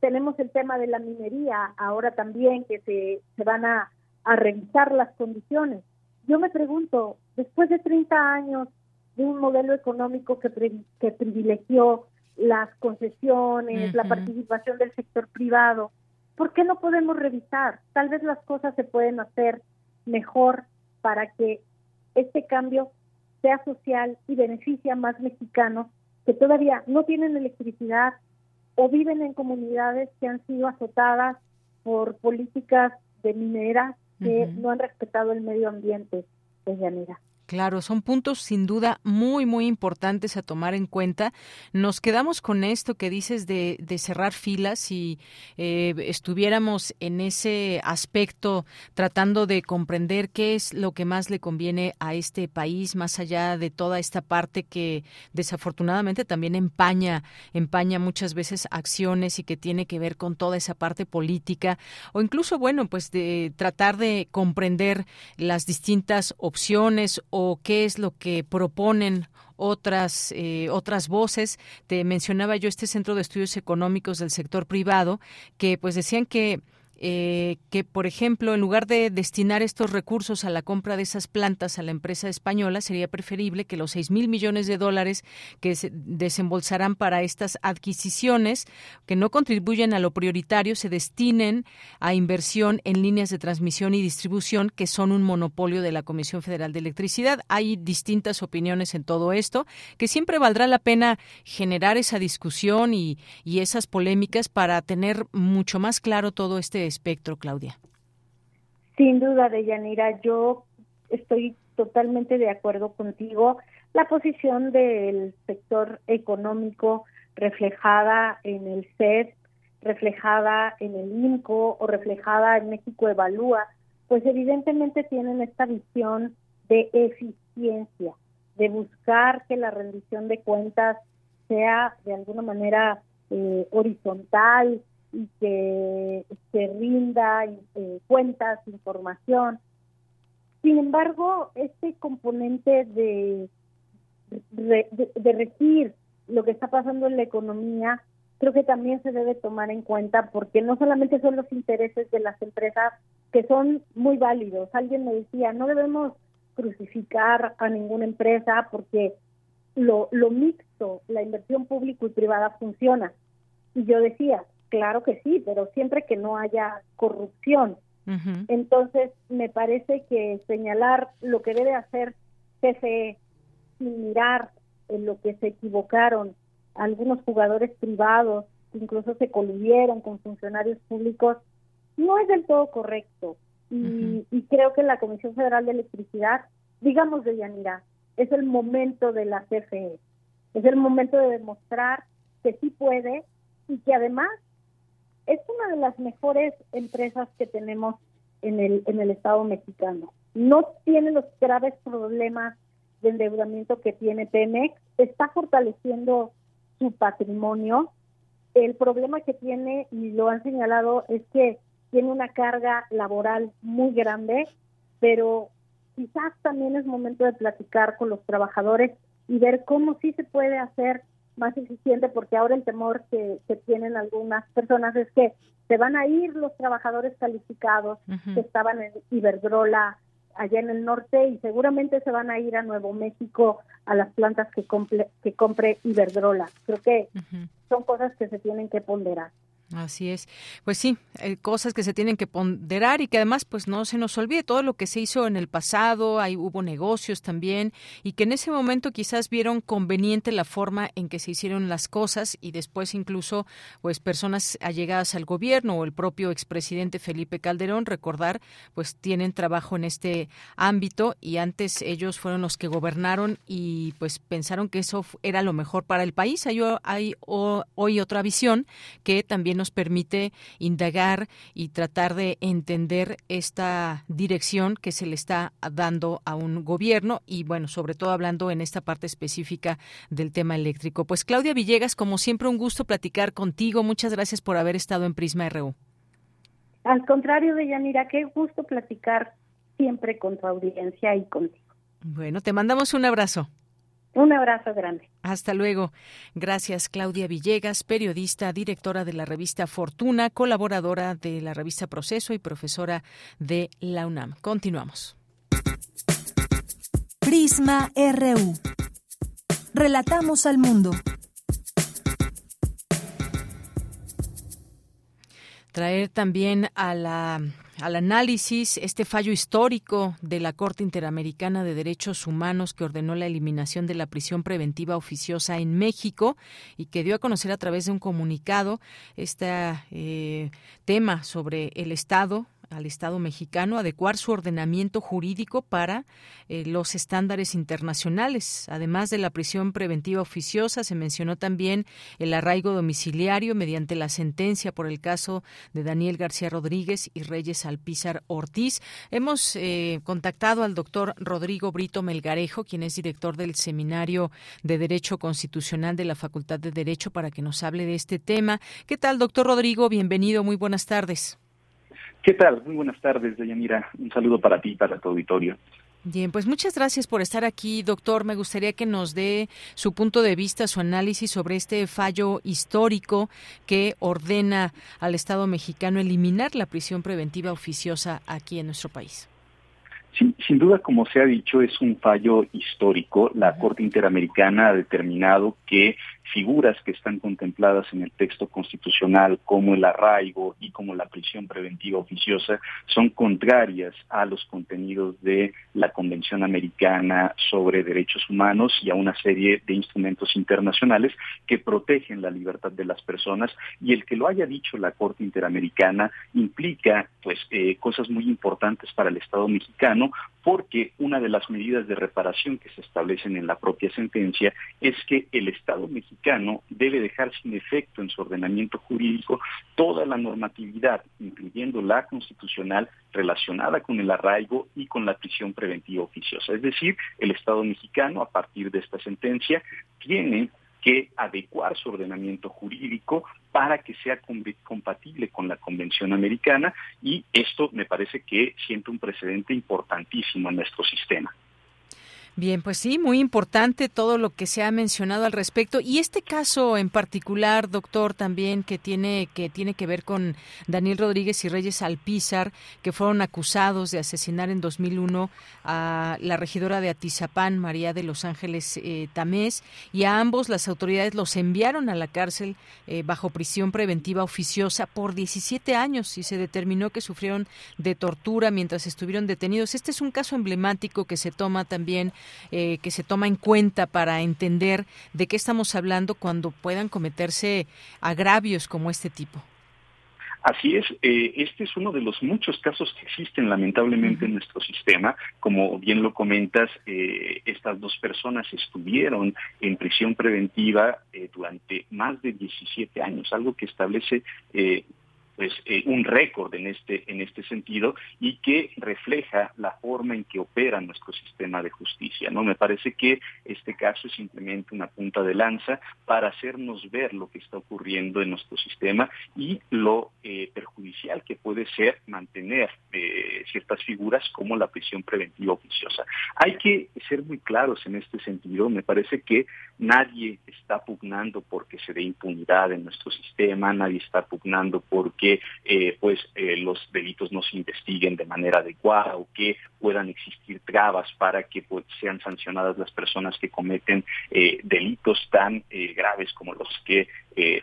tenemos el tema de la minería ahora también, que se, se van a, a revisar las condiciones. Yo me pregunto, después de 30 años de un modelo económico que, que privilegió las concesiones, la participación del sector privado, ¿por qué no podemos revisar? Tal vez las cosas se pueden hacer mejor para que este cambio sea social y beneficie a más mexicanos que todavía no tienen electricidad o viven en comunidades que han sido azotadas por políticas de mineras que no han respetado el medio ambiente de llanera. Claro, son puntos sin duda muy, muy importantes a tomar en cuenta. Nos quedamos con esto que dices de, cerrar filas. Si eh, estuviéramos en ese aspecto tratando de comprender qué es lo que más le conviene a este país, más allá de toda esta parte que desafortunadamente también empaña, empaña muchas veces acciones y que tiene que ver con toda esa parte política, o incluso, bueno, pues de tratar de comprender las distintas opciones o qué es lo que proponen otras eh, otras voces. Te mencionaba yo este Centro de Estudios Económicos del sector privado que pues decían que eh, que, por ejemplo, en lugar de destinar estos recursos a la compra de esas plantas a la empresa española, sería preferible que los seis mil millones de dólares que se desembolsarán para estas adquisiciones, que no contribuyen a lo prioritario, se destinen a inversión en líneas de transmisión y distribución, que son un monopolio de la Comisión Federal de Electricidad. Hay distintas opiniones en todo esto, que siempre valdrá la pena generar esa discusión y, y esas polémicas para tener mucho más claro todo este espectro, Claudia. Sin duda, Deyanira, yo estoy totalmente de acuerdo contigo. La posición del sector económico reflejada en el CED, reflejada en el INCO o reflejada en México Evalúa, pues evidentemente tienen esta visión de eficiencia, de buscar que la rendición de cuentas sea de alguna manera eh, horizontal, y que se rinda eh, cuentas, información. Sin embargo, este componente de, de, regir lo que está pasando en la economía, creo que también se debe tomar en cuenta porque no solamente son los intereses de las empresas que son muy válidos. Alguien me decía, no debemos crucificar a ninguna empresa porque lo, lo mixto, la inversión público y privada funciona. Y yo decía, Claro que sí, pero siempre que no haya corrupción. Entonces, me parece que señalar lo que debe hacer CFE sin mirar en lo que se equivocaron algunos jugadores privados, incluso se coludieron con funcionarios públicos, no es del todo correcto. Y, y creo que la Comisión Federal de Electricidad, digamos de Yanira, es el momento de la CFE, es el momento de demostrar que sí puede y que además es una de las mejores empresas que tenemos en el, en el Estado mexicano. No tiene los graves problemas de endeudamiento que tiene Pemex, está fortaleciendo su patrimonio. El problema que tiene, y lo han señalado, es que tiene una carga laboral muy grande, pero quizás también es momento de platicar con los trabajadores y ver cómo sí se puede hacer más eficiente porque ahora el temor que, tienen algunas personas es que se van a ir los trabajadores calificados que estaban en Iberdrola allá en el norte y seguramente se van a ir a Nuevo México a las plantas que, que compre Iberdrola. Creo que son cosas que se tienen que ponderar. Así es. Pues sí, eh, cosas que se tienen que ponderar y que además pues no se nos olvide todo lo que se hizo en el pasado, ahí hubo negocios también y que en ese momento quizás vieron conveniente la forma en que se hicieron las cosas y después incluso pues personas allegadas al gobierno o el propio expresidente Felipe Calderón, recordar, pues tienen trabajo en este ámbito y antes ellos fueron los que gobernaron y pues pensaron que eso era lo mejor para el país. Hay, hay hoy otra visión que también nos permite indagar y tratar de entender esta dirección que se le está dando a un gobierno y, bueno, sobre todo hablando en esta parte específica del tema eléctrico. Pues Claudia Villegas, como siempre, un gusto platicar contigo. Muchas gracias por haber estado en Prisma RU. Al contrario, Deyanira, qué gusto platicar siempre con tu audiencia y contigo. Bueno, te mandamos un abrazo. Un abrazo grande. Hasta luego. Gracias, Claudia Villegas, periodista, directora de la revista Fortuna, colaboradora de la revista Proceso y profesora de la UNAM. Continuamos. Prisma RU. Relatamos al mundo. Traer también a la al análisis este fallo histórico de la Corte Interamericana de Derechos Humanos que ordenó la eliminación de la prisión preventiva oficiosa en México y que dio a conocer a través de un comunicado este tema sobre el Estado al Estado mexicano adecuar su ordenamiento jurídico para eh, los estándares internacionales. Además de la prisión preventiva oficiosa, se mencionó también el arraigo domiciliario mediante la sentencia por el caso de Daniel García Rodríguez y Reyes Alpizar Ortiz. Hemos eh, contactado al doctor Rodrigo Brito Melgarejo, quien es director del Seminario de Derecho Constitucional de la Facultad de Derecho, para que nos hable de este tema. ¿Qué tal, doctor Rodrigo? Bienvenido, muy buenas tardes. ¿Qué tal? Muy buenas tardes, Deyanira. Un saludo para ti y para tu auditorio. Bien, pues muchas gracias por estar aquí, doctor. Me gustaría que nos dé su punto de vista, su análisis sobre este fallo histórico que ordena al Estado mexicano eliminar la prisión preventiva oficiosa aquí en nuestro país. Sin, sin, duda, como se ha dicho, es un fallo histórico. La Corte Interamericana ha determinado que figuras que están contempladas en el texto constitucional como el arraigo y como la prisión preventiva oficiosa son contrarias a los contenidos de la Convención Americana sobre Derechos Humanos y a una serie de instrumentos internacionales que protegen la libertad de las personas. Y el que lo haya dicho la Corte Interamericana implica pues eh, cosas muy importantes para el Estado mexicano porque una de las medidas de reparación que se establecen en la propia sentencia es que el Estado mexicano debe dejar sin efecto en su ordenamiento jurídico toda la normatividad, incluyendo la constitucional, relacionada con el arraigo y con la prisión preventiva oficiosa. Es decir, el Estado mexicano, a partir de esta sentencia, tiene que adecuar su ordenamiento jurídico para que sea compatible con la Convención Americana y esto me parece que siente un precedente importantísimo en nuestro sistema. Bien, pues sí, muy importante todo lo que se ha mencionado al respecto y este caso en particular, doctor, también que tiene que tiene que ver con Daniel Rodríguez y Reyes Alpizar, que fueron acusados de asesinar en 2001 a la regidora de Atizapán, María de Los Ángeles eh, Tamés, y a ambos las autoridades los enviaron a la cárcel eh, bajo prisión preventiva oficiosa por 17 años y se determinó que sufrieron de tortura mientras estuvieron detenidos. Este es un caso emblemático que se toma también eh, que se toma en cuenta para entender de qué estamos hablando cuando puedan cometerse agravios como este tipo. Así es, eh, este es uno de los muchos casos que existen lamentablemente en nuestro sistema. Como bien lo comentas, eh, estas dos personas estuvieron en prisión preventiva durante más de 17 años, algo que establece pues eh, un récord en este en este sentido y que refleja la forma en que opera nuestro sistema de justicia no me parece que este caso es simplemente una punta de lanza para hacernos ver lo que está ocurriendo en nuestro sistema y lo eh, perjudicial que puede ser mantener eh, ciertas figuras como la prisión preventiva oficiosa. Hay que ser muy claros en este sentido. Me parece que nadie está pugnando porque se dé impunidad en nuestro sistema nadie está pugnando porque eh, pues eh, los delitos no se investiguen de manera adecuada o que puedan existir trabas para que pues, sean sancionadas las personas que cometen eh, delitos tan graves como los que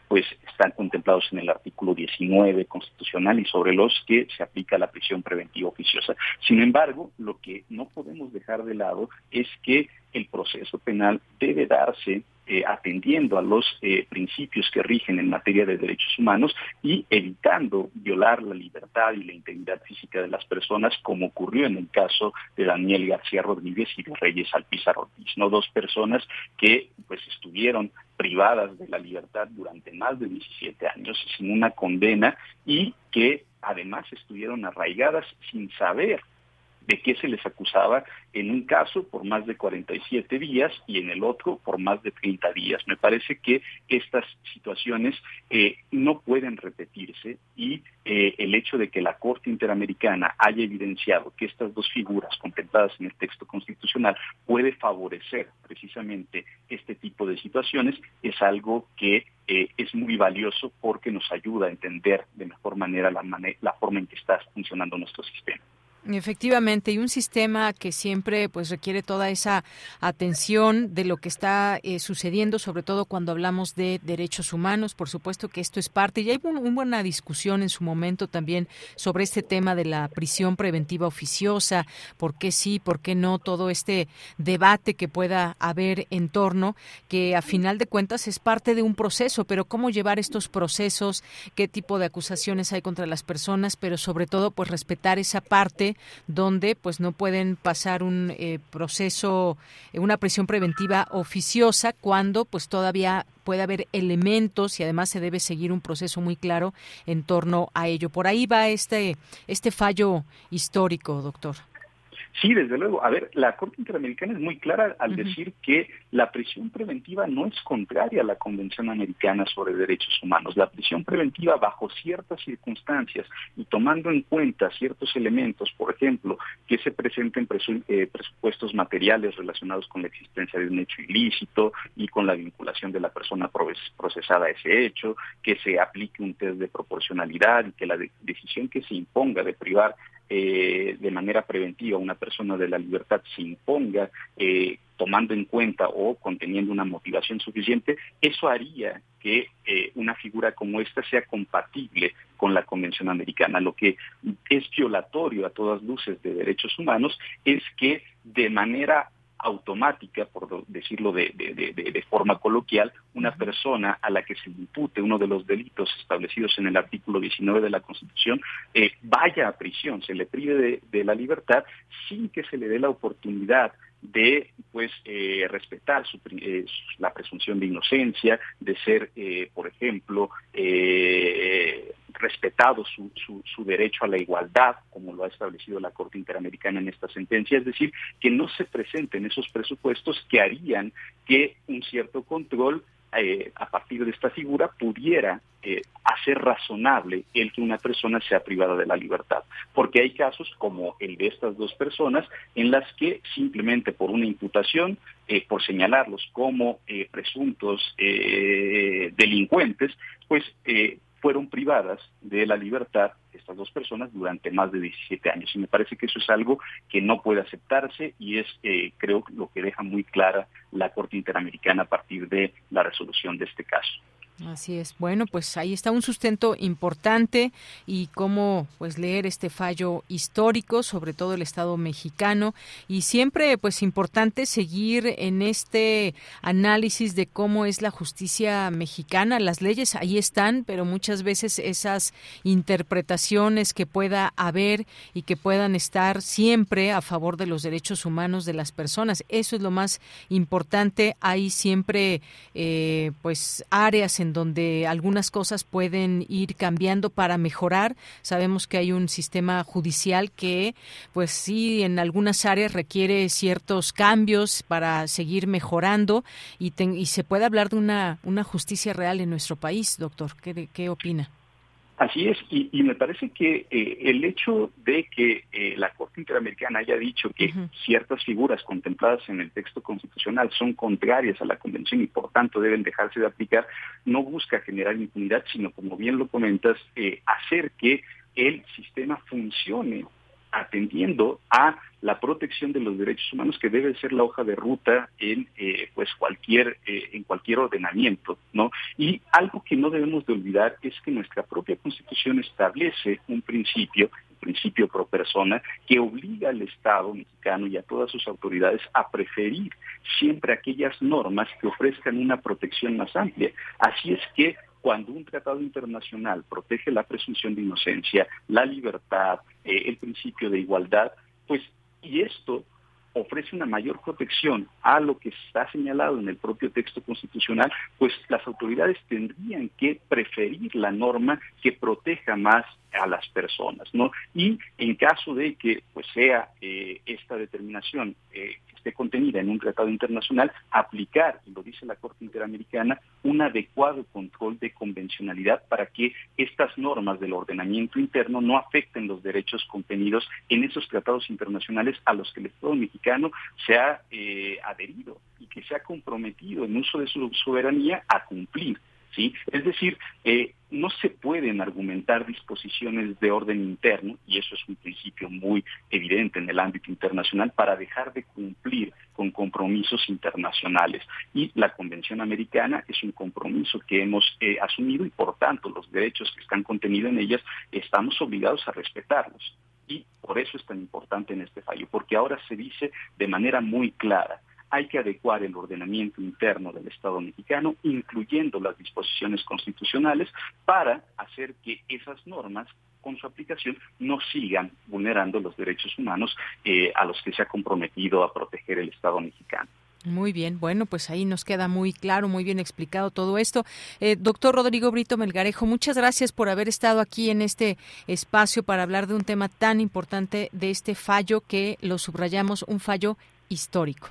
pues están contemplados en el artículo 19 constitucional y sobre los que se aplica la prisión preventiva oficiosa. Sin embargo, lo que no podemos dejar de lado es que el proceso penal debe darse eh, atendiendo a los eh, principios que rigen en materia de derechos humanos y evitando violar la libertad y la integridad física de las personas, como ocurrió en el caso de Daniel García Rodríguez y de Reyes Alpizar Ortiz, ¿no? Dos personas que pues estuvieron privadas de la libertad durante más de 17 años sin una condena y que además estuvieron arraigadas sin saber de qué se les acusaba en un caso por más de 47 días y en el otro por más de 30 días. Me parece que estas situaciones eh, no pueden repetirse y eh, el hecho de que la Corte Interamericana haya evidenciado que estas dos figuras contempladas en el texto constitucional puede favorecer precisamente este tipo de situaciones es algo que eh, es muy valioso porque nos ayuda a entender de mejor manera la forma en que está funcionando nuestro sistema. Efectivamente, y un sistema que siempre pues requiere toda esa atención de lo que está eh, sucediendo, sobre todo cuando hablamos de derechos humanos. Por supuesto que esto es parte. Y hay una buena discusión en su momento también sobre este tema de la prisión preventiva oficiosa, por qué sí, por qué no, todo este debate que pueda haber en torno, que a final de cuentas es parte de un proceso, pero cómo llevar estos procesos, qué tipo de acusaciones hay contra las personas, pero sobre todo pues respetar esa parte donde pues no pueden pasar un eh, proceso, eh, una prisión preventiva oficiosa cuando pues todavía puede haber elementos y además se debe seguir un proceso muy claro en torno a ello. Por ahí va este, este fallo histórico, doctor. Sí, desde luego. A ver, la Corte Interamericana es muy clara al decir que la prisión preventiva no es contraria a la Convención Americana sobre Derechos Humanos. La prisión preventiva bajo ciertas circunstancias y tomando en cuenta ciertos elementos, por ejemplo, que se presenten eh, presupuestos materiales relacionados con la existencia de un hecho ilícito y con la vinculación de la persona procesada a ese hecho, que se aplique un test de proporcionalidad y que la decisión que se imponga de privar eh, de manera preventiva una persona de la libertad se imponga eh, tomando en cuenta o conteniendo una motivación suficiente, eso haría que eh, una figura como esta sea compatible con la Convención Americana. Lo que es violatorio a todas luces de derechos humanos es que de manera automática, por decirlo de, forma coloquial, una persona a la que se impute uno de los delitos establecidos en el artículo 19 de la Constitución eh, vaya a prisión, se le prive de, la libertad sin que se le dé la oportunidad de pues eh, respetar eh, la presunción de inocencia, de ser, por ejemplo, respetado su, su, derecho a la igualdad, como lo ha establecido la Corte Interamericana en esta sentencia, es decir, que no se presenten esos presupuestos que harían que un cierto control eh, a partir de esta figura pudiera eh, hacer razonable el que una persona sea privada de la libertad. Porque hay casos como el de estas dos personas en las que simplemente por una imputación, eh, por señalarlos como presuntos delincuentes, pues fueron privadas de la libertad estas dos personas durante más de 17 años. Y me parece que eso es algo que no puede aceptarse y es, eh, creo, lo que deja muy clara la Corte Interamericana a partir de la resolución de este caso. Así es. Bueno, pues ahí está un sustento importante y cómo pues leer este fallo histórico, sobre todo el Estado mexicano y siempre pues importante seguir en este análisis de cómo es la justicia mexicana. Las leyes ahí están, pero muchas veces esas interpretaciones que pueda haber y que puedan estar siempre a favor de los derechos humanos de las personas, eso es lo más importante. Hay siempre eh, pues áreas en en donde algunas cosas pueden ir cambiando para mejorar. Sabemos que hay un sistema judicial que, pues sí, en algunas áreas requiere ciertos cambios para seguir mejorando y, y se puede hablar de una, justicia real en nuestro país, doctor. ¿Qué, qué opina? Así es, y, me parece que eh, el hecho de que eh, la Corte Interamericana haya dicho que ciertas figuras contempladas en el texto constitucional son contrarias a la Convención y por tanto deben dejarse de aplicar, no busca generar impunidad, sino, como bien lo comentas, eh, hacer que el sistema funcione atendiendo a la protección de los derechos humanos que debe ser la hoja de ruta en eh, pues cualquier eh, en cualquier ordenamiento no y algo que no debemos de olvidar es que nuestra propia constitución establece un principio principio pro persona que obliga al Estado mexicano y a todas sus autoridades a preferir siempre aquellas normas que ofrezcan una protección más amplia. Así es que cuando un tratado internacional protege la presunción de inocencia, la libertad, eh, el principio de igualdad, pues, y esto ofrece una mayor protección a lo que está señalado en el propio texto constitucional, pues las autoridades tendrían que preferir la norma que proteja más a las personas, ¿no? Y en caso de que pues sea eh, esta determinación eh, esté contenida en un tratado internacional, aplicar, lo dice la Corte Interamericana, un adecuado control de convencionalidad para que estas normas del ordenamiento interno no afecten los derechos contenidos en esos tratados internacionales a los que el Estado mexicano se ha eh, adherido y que se ha comprometido en uso de su soberanía a cumplir. ¿Sí? Es decir, eh, no se pueden argumentar disposiciones de orden interno, y eso es un principio muy evidente en el ámbito internacional, para dejar de cumplir con compromisos internacionales. Y la Convención Americana es un compromiso que hemos eh, asumido y por tanto los derechos que están contenidos en ellas estamos obligados a respetarlos. Y por eso es tan importante en este fallo, porque ahora se dice de manera muy clara, hay que adecuar el ordenamiento interno del Estado mexicano, incluyendo las disposiciones constitucionales, para hacer que esas normas con su aplicación no sigan vulnerando los derechos humanos eh, a los que se ha comprometido a proteger el Estado mexicano. Muy bien, bueno, pues ahí nos queda muy claro, muy bien explicado todo esto. Eh, doctor Rodrigo Brito Melgarejo, muchas gracias por haber estado aquí en este espacio para hablar de un tema tan importante, de este fallo que lo subrayamos, un fallo histórico.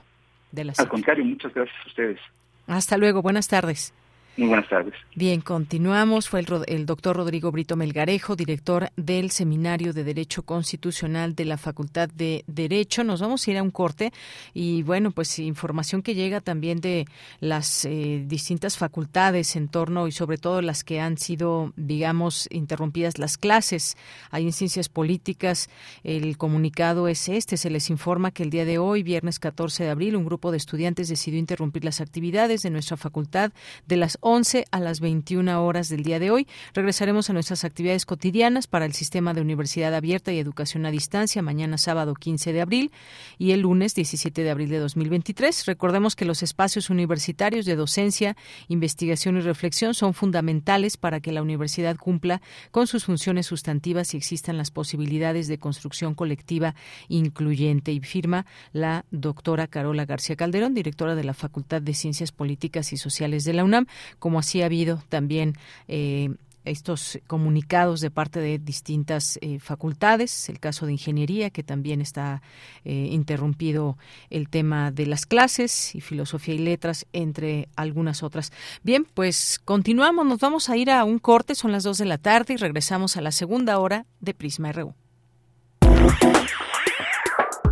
Al contrario, muchas gracias a ustedes. Hasta luego, buenas tardes. Muy buenas tardes. Bien, continuamos. Fue el, doctor Rodrigo Brito Melgarejo, director del Seminario de Derecho Constitucional de la Facultad de Derecho. Nos vamos a ir a un corte y, bueno, pues información que llega también de las eh, distintas facultades en torno y sobre todo las que han sido, digamos, interrumpidas las clases. Hay en ciencias políticas. El comunicado es este. Se les informa que el día de hoy, viernes 14 de abril, un grupo de estudiantes decidió interrumpir las actividades de nuestra facultad de las 11 a las 21 horas del día de hoy. Regresaremos a nuestras actividades cotidianas para el sistema de universidad abierta y educación a distancia mañana sábado 15 de abril y el lunes 17 de abril de 2023. Recordemos que los espacios universitarios de docencia, investigación y reflexión son fundamentales para que la universidad cumpla con sus funciones sustantivas y existan las posibilidades de construcción colectiva incluyente. Y firma la doctora Carola García Calderón, directora de la Facultad de Ciencias Políticas y Sociales de la UNAM, como así ha habido también eh, estos comunicados de parte de distintas eh, facultades, el caso de ingeniería, que también está eh, interrumpido el tema de las clases y filosofía y letras, entre algunas otras. Bien, pues continuamos, nos vamos a ir a un corte, son las dos de la tarde y regresamos a la segunda hora de Prisma RU.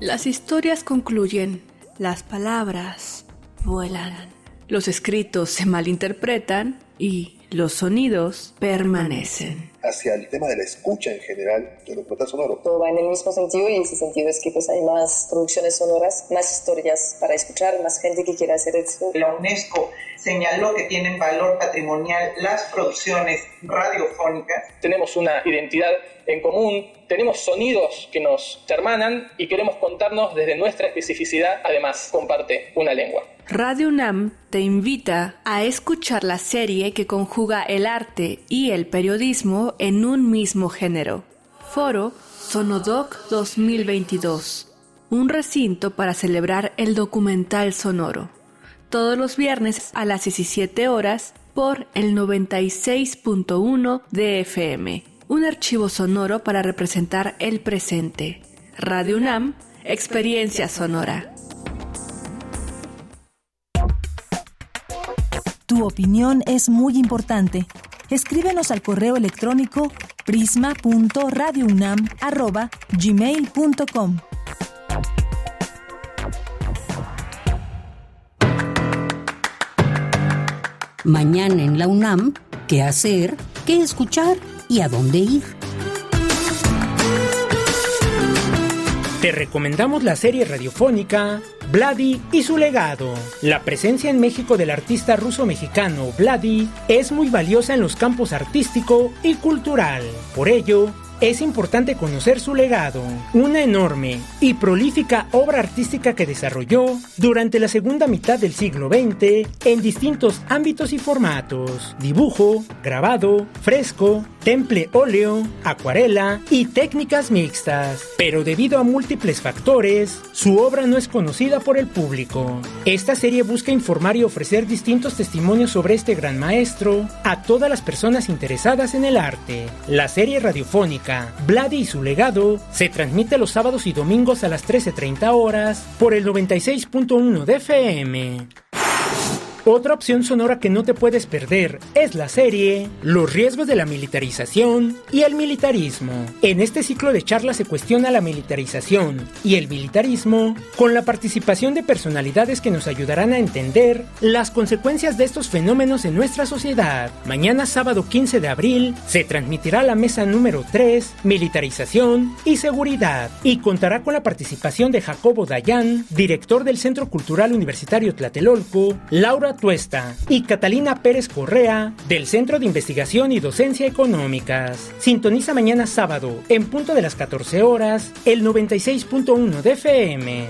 Las historias concluyen, las palabras vuelan, los escritos se malinterpretan y los sonidos permanecen. Hacia el tema de la escucha en general de documental sonoro. Todo va en el mismo sentido y ese sentido es que pues hay más producciones sonoras, más historias para escuchar, más gente que quiera hacer eso. La UNESCO señaló que tienen valor patrimonial las producciones radiofónicas. Tenemos una identidad en común, tenemos sonidos que nos hermanan y queremos contarnos desde nuestra especificidad, además comparte una lengua. Radio UNAM te invita a escuchar la serie que conjuga el arte y el periodismo en un mismo género. Foro Sonodoc 2022. Un recinto para celebrar el documental sonoro. Todos los viernes a las 17 horas por el 96.1 de FM. Un archivo sonoro para representar el presente. Radio UNAM, experiencia sonora. Tu opinión es muy importante. Escríbenos al correo electrónico prisma.radiounam@gmail.com. Mañana en la UNAM, ¿qué hacer? ¿Qué escuchar? ¿Y a dónde ir? Te recomendamos la serie radiofónica Vladi y su legado. La presencia en México del artista ruso-mexicano Vladi es muy valiosa en los campos artístico y cultural. Por ello, es importante conocer su legado, una enorme y prolífica obra artística que desarrolló durante la segunda mitad del siglo XX en distintos ámbitos y formatos, dibujo, grabado, fresco, temple óleo, acuarela y técnicas mixtas. Pero debido a múltiples factores, su obra no es conocida por el público. Esta serie busca informar y ofrecer distintos testimonios sobre este gran maestro a todas las personas interesadas en el arte. La serie radiofónica Vladi y su legado se transmite los sábados y domingos a las 13.30 horas por el 96.1 de FM. Otra opción sonora que no te puedes perder es la serie Los riesgos de la militarización y el militarismo. En este ciclo de charlas se cuestiona la militarización y el militarismo con la participación de personalidades que nos ayudarán a entender las consecuencias de estos fenómenos en nuestra sociedad. Mañana sábado 15 de abril se transmitirá la mesa número 3, Militarización y Seguridad, y contará con la participación de Jacobo Dayan, director del Centro Cultural Universitario Tlatelolco, Laura Tuesta y Catalina Pérez Correa del Centro de Investigación y Docencia Económicas. Sintoniza mañana sábado, en punto de las 14 horas, el 96.1 de FM.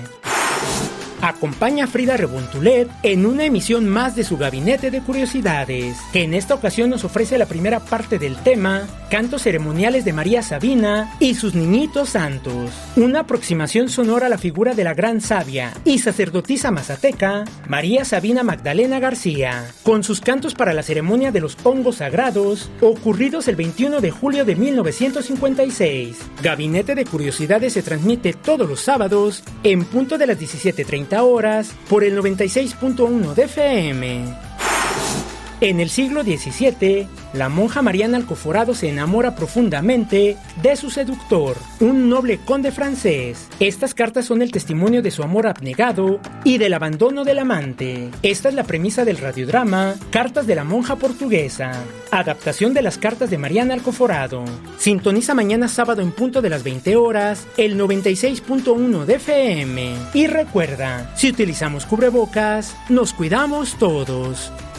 Acompaña a Frida Rebontulet en una emisión más de su Gabinete de Curiosidades, que en esta ocasión nos ofrece la primera parte del tema Cantos ceremoniales de María Sabina y sus niñitos santos. Una aproximación sonora a la figura de la gran sabia y sacerdotisa mazateca María Sabina Magdalena García, con sus cantos para la ceremonia de los hongos sagrados ocurridos el 21 de julio de 1956. Gabinete de Curiosidades se transmite todos los sábados en punto de las 17.30 horas por el 96.1 de FM. En el siglo XVII, la monja Mariana Alcoforado se enamora profundamente de su seductor, un noble conde francés. Estas cartas son el testimonio de su amor abnegado y del abandono del amante. Esta es la premisa del radiodrama Cartas de la monja portuguesa, adaptación de las cartas de Mariana Alcoforado. Sintoniza mañana sábado en punto de las 20 horas el 96.1 de FM. Y recuerda, si utilizamos cubrebocas, nos cuidamos todos.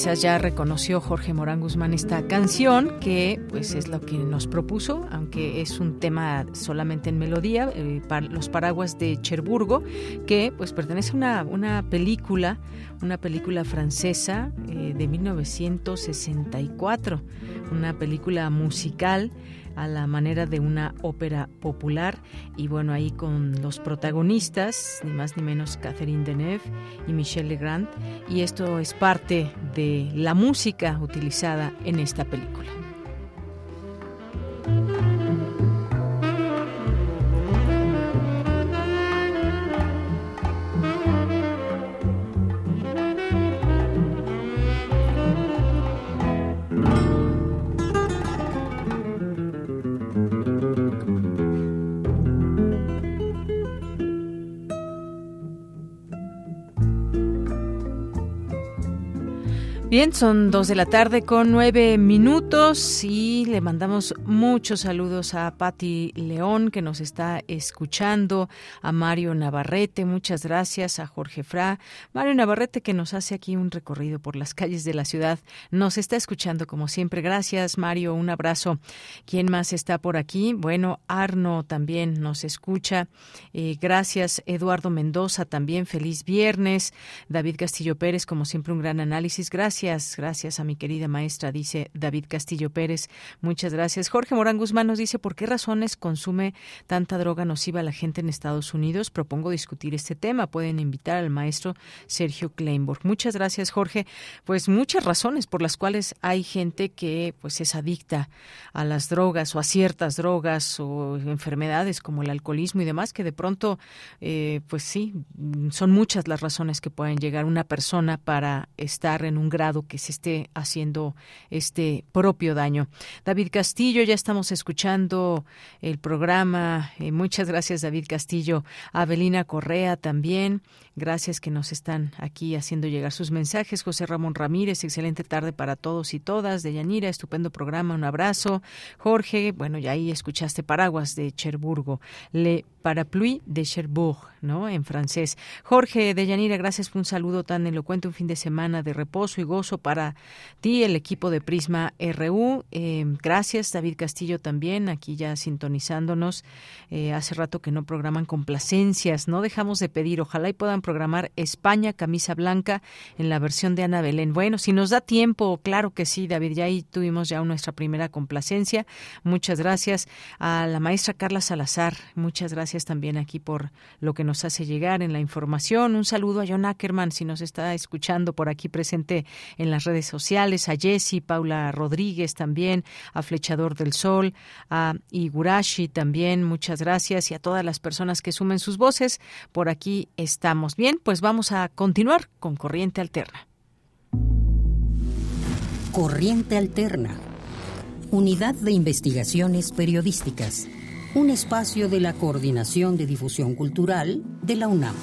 Quizás ya reconoció Jorge Morán Guzmán esta canción, que pues es lo que nos propuso, aunque es un tema solamente en melodía, eh, Los Paraguas de Cherburgo, que pues pertenece a una, película, una película francesa eh, de 1964, una película musical a la manera de una ópera popular y bueno ahí con los protagonistas ni más ni menos Catherine Deneuve y Michel Legrand y esto es parte de la música utilizada en esta película. Bien, son dos de la tarde con nueve minutos y le mandamos muchos saludos a Patti León que nos está escuchando, a Mario Navarrete, muchas gracias, a Jorge Fra, Mario Navarrete que nos hace aquí un recorrido por las calles de la ciudad, nos está escuchando como siempre, gracias Mario, un abrazo. ¿Quién más está por aquí? Bueno, Arno también nos escucha, eh, gracias Eduardo Mendoza también, feliz viernes, David Castillo Pérez como siempre un gran análisis, gracias. Gracias, a mi querida maestra, dice David Castillo Pérez. Muchas gracias. Jorge Morán Guzmán nos dice, ¿por qué razones consume tanta droga nociva la gente en Estados Unidos? Propongo discutir este tema. Pueden invitar al maestro Sergio Kleinborg. Muchas gracias, Jorge. Pues muchas razones por las cuales hay gente que pues es adicta a las drogas o a ciertas drogas o enfermedades como el alcoholismo y demás, que de pronto, eh, pues sí, son muchas las razones que pueden llegar una persona para estar en un grado que se esté haciendo este propio daño. David Castillo, ya estamos escuchando el programa. Eh, muchas gracias, David Castillo. Abelina Correa también. Gracias que nos están aquí haciendo llegar sus mensajes. José Ramón Ramírez, excelente tarde para todos y todas. De Yanira, estupendo programa, un abrazo. Jorge, bueno, ya ahí escuchaste Paraguas de Cherburgo. Le Parapluie de Cherbourg, ¿no? En francés. Jorge de Yanira, gracias por un saludo tan elocuente, un fin de semana de reposo y gozo para ti, el equipo de Prisma RU. Eh, gracias, David Castillo también, aquí ya sintonizándonos. Eh, hace rato que no programan complacencias, no dejamos de pedir, ojalá y puedan programar España, camisa blanca, en la versión de Ana Belén. Bueno, si nos da tiempo, claro que sí, David, ya ahí tuvimos ya nuestra primera complacencia. Muchas gracias a la maestra Carla Salazar, muchas gracias también aquí por lo que nos hace llegar en la información. Un saludo a John Ackerman, si nos está escuchando por aquí presente en las redes sociales, a Jesse, Paula Rodríguez también, a Flechador del Sol, a Igurashi también, muchas gracias y a todas las personas que sumen sus voces. Por aquí estamos. Bien, pues vamos a continuar con Corriente Alterna. Corriente Alterna. Unidad de Investigaciones Periodísticas. Un espacio de la Coordinación de Difusión Cultural de la UNAM.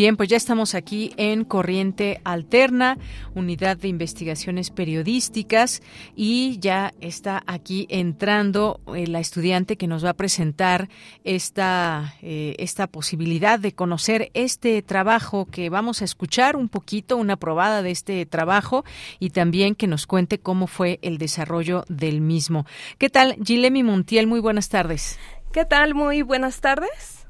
Bien, pues ya estamos aquí en Corriente Alterna, unidad de investigaciones periodísticas, y ya está aquí entrando eh, la estudiante que nos va a presentar esta, eh, esta posibilidad de conocer este trabajo que vamos a escuchar un poquito, una probada de este trabajo, y también que nos cuente cómo fue el desarrollo del mismo. ¿Qué tal, Gilemi Montiel? Muy buenas tardes. ¿Qué tal? Muy buenas tardes.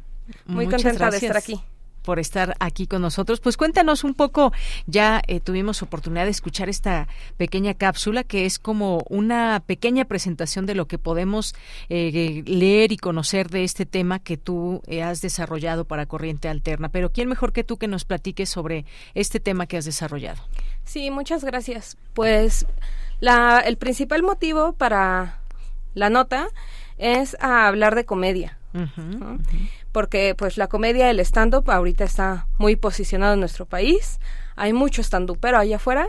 Muy contenta de estar aquí por estar aquí con nosotros. Pues cuéntanos un poco, ya eh, tuvimos oportunidad de escuchar esta pequeña cápsula que es como una pequeña presentación de lo que podemos eh, leer y conocer de este tema que tú eh, has desarrollado para Corriente Alterna. Pero ¿quién mejor que tú que nos platiques sobre este tema que has desarrollado? Sí, muchas gracias. Pues la, el principal motivo para la nota es hablar de comedia porque pues la comedia, el stand-up ahorita está muy posicionado en nuestro país, hay mucho stand-up pero allá afuera,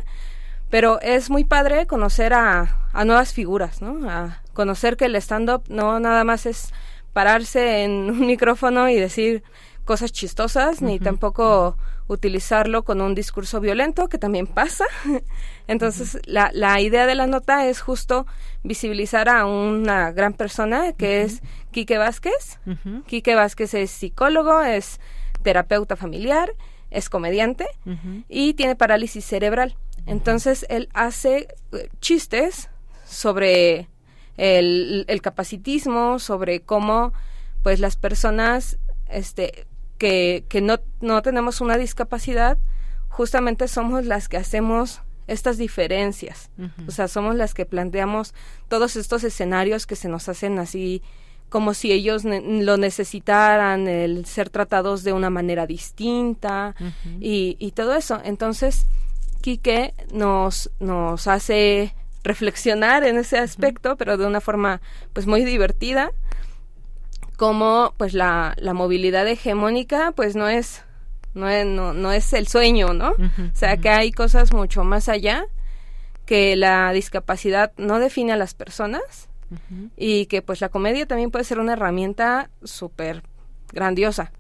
pero es muy padre conocer a, a nuevas figuras, ¿no? A conocer que el stand-up no nada más es pararse en un micrófono y decir cosas chistosas, ni tampoco utilizarlo con un discurso violento, que también pasa. Entonces, la, la idea de la nota es justo visibilizar a una gran persona que es Quique Vázquez. Quique Vázquez es psicólogo, es terapeuta familiar, es comediante y tiene parálisis cerebral. Entonces, él hace eh, chistes sobre el, el capacitismo, sobre cómo pues las personas este que, que no, no tenemos una discapacidad, justamente somos las que hacemos estas diferencias. O sea, somos las que planteamos todos estos escenarios que se nos hacen así como si ellos lo necesitaran, el ser tratados de una manera distinta y, y, todo eso. Entonces, Quique nos, nos hace reflexionar en ese aspecto, pero de una forma pues muy divertida como pues la, la movilidad hegemónica pues no es no es, no, es el sueño, ¿no? o sea que hay cosas mucho más allá que la discapacidad no define a las personas y que pues la comedia también puede ser una herramienta súper grandiosa.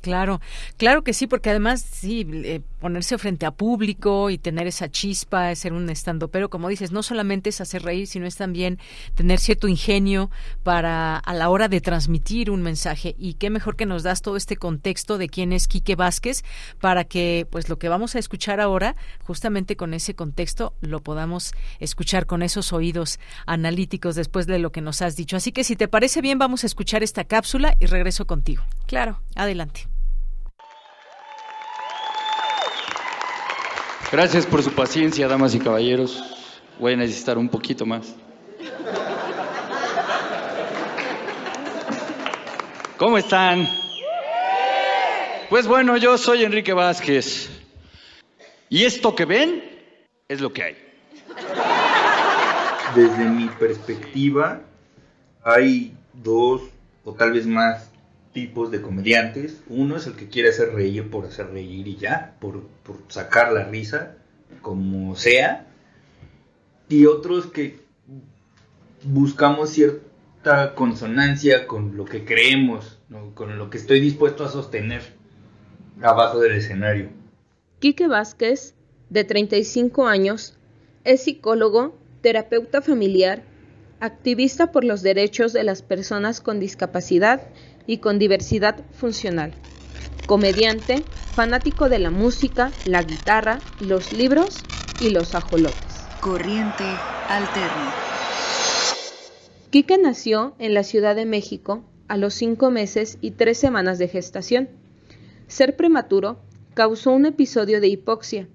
Claro, claro que sí, porque además sí, eh, ponerse frente a público y tener esa chispa, ser un estando, pero como dices, no solamente es hacer reír, sino es también tener cierto ingenio para a la hora de transmitir un mensaje. Y qué mejor que nos das todo este contexto de quién es Quique Vázquez para que pues lo que vamos a escuchar ahora, justamente con ese contexto, lo podamos escuchar con esos oídos analíticos después de lo que nos has dicho. Así que si te parece bien, vamos a escuchar esta cápsula y regreso contigo. Claro. Adelante. Gracias por su paciencia, damas y caballeros. Voy a necesitar un poquito más. ¿Cómo están? Pues bueno, yo soy Enrique Vázquez. Y esto que ven es lo que hay. Desde mi perspectiva, hay dos o tal vez más tipos de comediantes. Uno es el que quiere hacer reír por hacer reír y ya, por, sacar la risa, como sea. Y otros que buscamos cierta consonancia con lo que creemos, con lo que estoy dispuesto a sostener abajo del escenario. Quique Vázquez, de 35 años, es psicólogo, terapeuta familiar, activista por los derechos de las personas con discapacidad y con diversidad funcional. Comediante, fanático de la música, la guitarra, los libros y los ajolotes. Corriente alterna. Quique nació en la Ciudad de México a los cinco meses y tres semanas de gestación. Ser prematuro causó un episodio de hipoxia,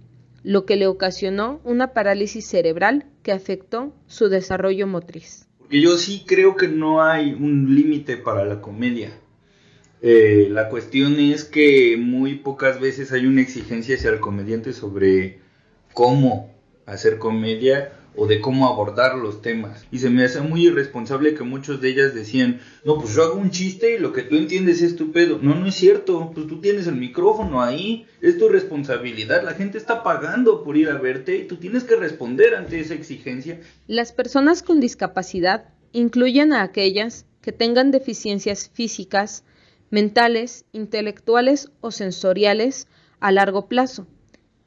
lo que le ocasionó una parálisis cerebral que afectó su desarrollo motriz. Porque yo sí creo que no hay un límite para la comedia. Eh, la cuestión es que muy pocas veces hay una exigencia hacia el comediante sobre cómo hacer comedia o de cómo abordar los temas. Y se me hace muy irresponsable que muchos de ellas decían, no, pues yo hago un chiste y lo que tú entiendes es tu. No, no es cierto, pues tú tienes el micrófono ahí, es tu responsabilidad, la gente está pagando por ir a verte y tú tienes que responder ante esa exigencia. Las personas con discapacidad incluyen a aquellas que tengan deficiencias físicas, mentales, intelectuales o sensoriales a largo plazo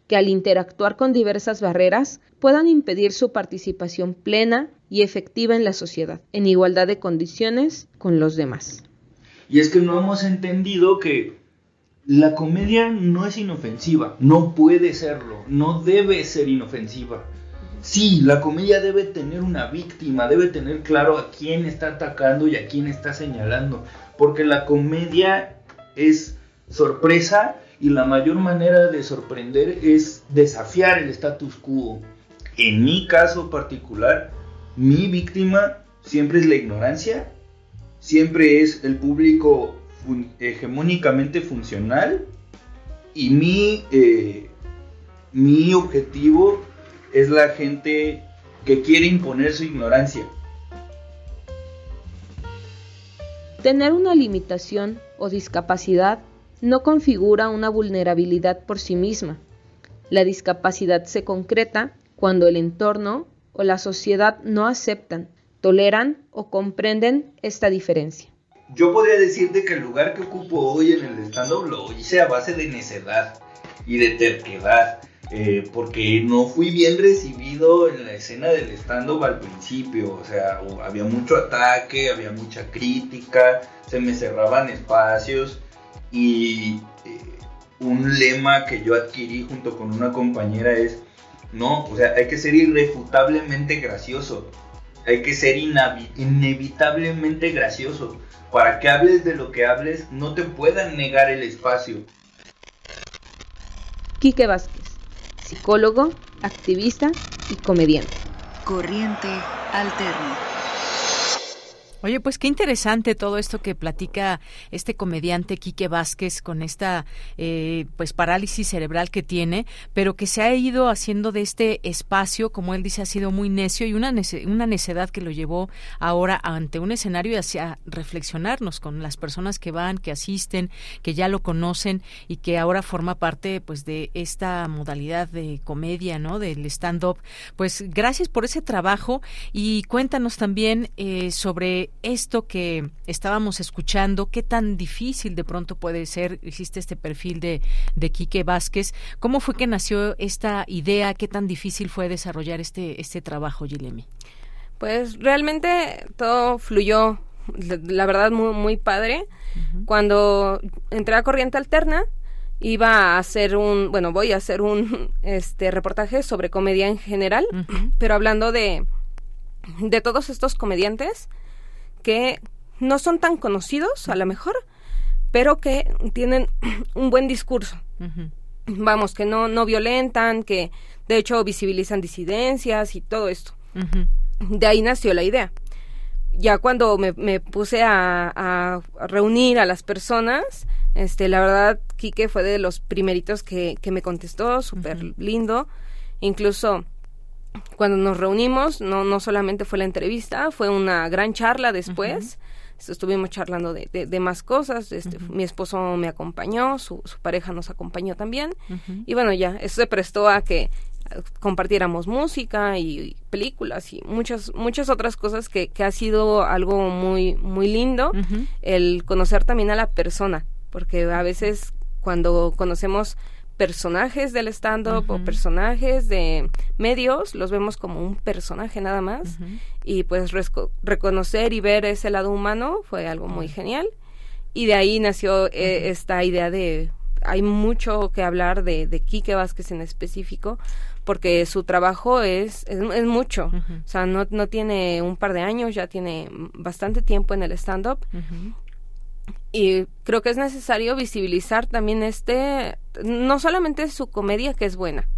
que al interactuar con diversas barreras puedan impedir su participación plena y efectiva en la sociedad, en igualdad de condiciones con los demás. Y es que no hemos entendido que la comedia no es inofensiva, no puede serlo, no debe ser inofensiva. Sí, la comedia debe tener una víctima, debe tener claro a quién está atacando y a quién está señalando, porque la comedia es sorpresa y la mayor manera de sorprender es desafiar el status quo. En mi caso particular, mi víctima siempre es la ignorancia, siempre es el público hegemónicamente funcional y mi, eh, mi objetivo es la gente que quiere imponer su ignorancia. Tener una limitación o discapacidad no configura una vulnerabilidad por sí misma. La discapacidad se concreta cuando el entorno o la sociedad no aceptan, toleran o comprenden esta diferencia. Yo podría decirte que el lugar que ocupo hoy en el stand-up lo hice a base de necedad y de terquedad, eh, porque no fui bien recibido en la escena del stand-up al principio, o sea, había mucho ataque, había mucha crítica, se me cerraban espacios y eh, un lema que yo adquirí junto con una compañera es, no, o sea, hay que ser irrefutablemente gracioso, hay que ser inevitablemente gracioso. Para que hables de lo que hables, no te puedan negar el espacio. Quique Vázquez, psicólogo, activista y comediante. Corriente alterna. Oye, pues qué interesante todo esto que platica este comediante Quique Vázquez con esta eh, pues parálisis cerebral que tiene, pero que se ha ido haciendo de este espacio, como él dice, ha sido muy necio y una, una necedad que lo llevó ahora ante un escenario y hacia reflexionarnos con las personas que van, que asisten, que ya lo conocen y que ahora forma parte pues de esta modalidad de comedia, ¿no? Del stand-up. Pues gracias por ese trabajo y cuéntanos también eh, sobre esto que estábamos escuchando, qué tan difícil de pronto puede ser, hiciste este perfil de, de Quique Vázquez, ¿cómo fue que nació esta idea? ¿Qué tan difícil fue desarrollar este, este trabajo, Gilemi? Pues realmente todo fluyó, la verdad, muy, muy padre. Cuando entré a Corriente Alterna, iba a hacer un, bueno, voy a hacer un este reportaje sobre comedia en general, pero hablando de, de todos estos comediantes que no son tan conocidos, a lo mejor, pero que tienen un buen discurso. Vamos, que no, no violentan, que de hecho visibilizan disidencias y todo esto. De ahí nació la idea. Ya cuando me, puse a, reunir a las personas, este, la verdad, Quique fue de los primeritos que, que me contestó, súper lindo. Incluso cuando nos reunimos, no, no solamente fue la entrevista, fue una gran charla después. Estuvimos charlando de, de, más cosas. Este, Mi esposo me acompañó, su, su pareja nos acompañó también. Y bueno, ya, eso se prestó a que compartiéramos música y, películas y muchas muchas otras cosas que, que ha sido algo muy muy lindo el conocer también a la persona porque a veces cuando conocemos personajes del stand-up o personajes de medios, los vemos como un personaje nada más. Y pues reconocer y ver ese lado humano fue algo muy genial. Y de ahí nació eh, esta idea de, hay mucho que hablar de, de Quique Vázquez en específico, porque su trabajo es, es, mucho. O sea, no, no tiene un par de años, ya tiene bastante tiempo en el stand-up. Y creo que es necesario visibilizar también este, no solamente su comedia que es buena,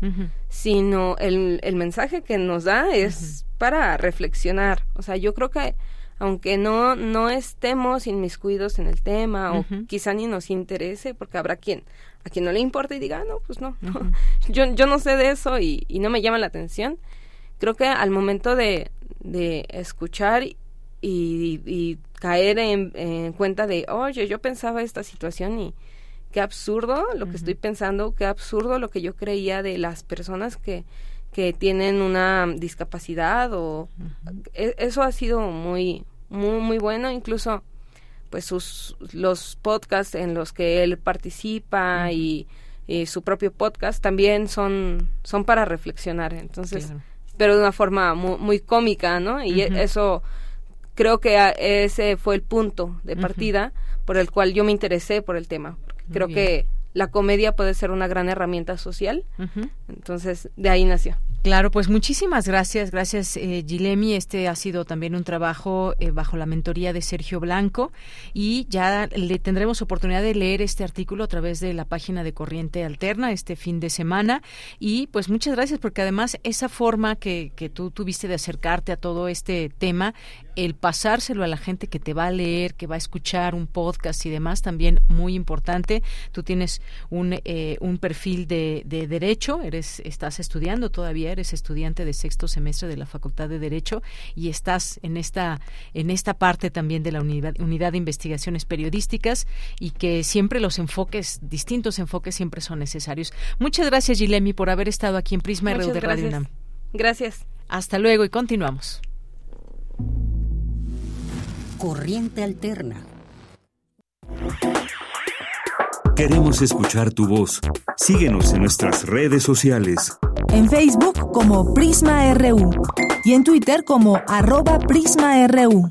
sino el, el, mensaje que nos da es para reflexionar. O sea, yo creo que aunque no, no estemos inmiscuidos en el tema o quizá ni nos interese, porque habrá quien a quien no le importa y diga, ah, no, pues no, yo, yo no sé de eso y, no me llama la atención. Creo que al momento de, de escuchar y, caer en, cuenta de, oye, yo pensaba esta situación y qué absurdo lo que estoy pensando, qué absurdo lo que yo creía de las personas que, que tienen una discapacidad o e, eso ha sido muy muy muy bueno. Incluso pues sus los podcasts en los que él participa y, su propio podcast también son son para reflexionar. Entonces pero de una forma muy, cómica no y e, eso creo que ese fue el punto de partida por el cual yo me interesé por el tema creo que la comedia puede ser una gran herramienta social. Entonces de ahí nació. Claro, pues muchísimas gracias, gracias eh, Gilemi. Este ha sido también un trabajo eh, bajo la mentoría de Sergio Blanco. Y ya le tendremos oportunidad de leer este artículo a través de la página de Corriente Alterna este fin de semana. Y pues muchas gracias porque además esa forma que, que tú tuviste de acercarte a todo este tema, el pasárselo a la gente que te va a leer, que va a escuchar un podcast y demás, también muy importante. Tú tienes un, eh, un perfil de, de derecho, eres, estás estudiando todavía eres estudiante de sexto semestre de la Facultad de Derecho y estás en esta, en esta parte también de la unidad, unidad de investigaciones periodísticas y que siempre los enfoques, distintos enfoques siempre son necesarios. Muchas gracias, Gilemi, por haber estado aquí en Prisma RU de Radio UNAM. Gracias. Hasta luego y continuamos. Corriente Alterna. Queremos escuchar tu voz. Síguenos en nuestras redes sociales. En Facebook como Prisma RU y en Twitter como arroba PrismaRU.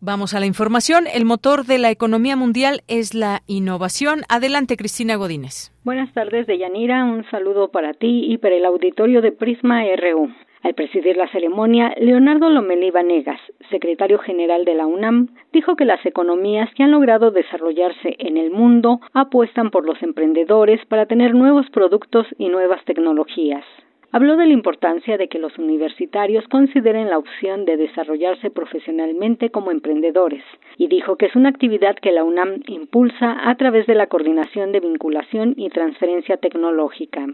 Vamos a la información. El motor de la economía mundial es la innovación. Adelante, Cristina Godínez. Buenas tardes, Deyanira. Un saludo para ti y para el auditorio de Prisma RU. Al presidir la ceremonia, Leonardo Lomelí Vanegas, secretario general de la UNAM, dijo que las economías que han logrado desarrollarse en el mundo apuestan por los emprendedores para tener nuevos productos y nuevas tecnologías. Habló de la importancia de que los universitarios consideren la opción de desarrollarse profesionalmente como emprendedores y dijo que es una actividad que la UNAM impulsa a través de la coordinación de vinculación y transferencia tecnológica.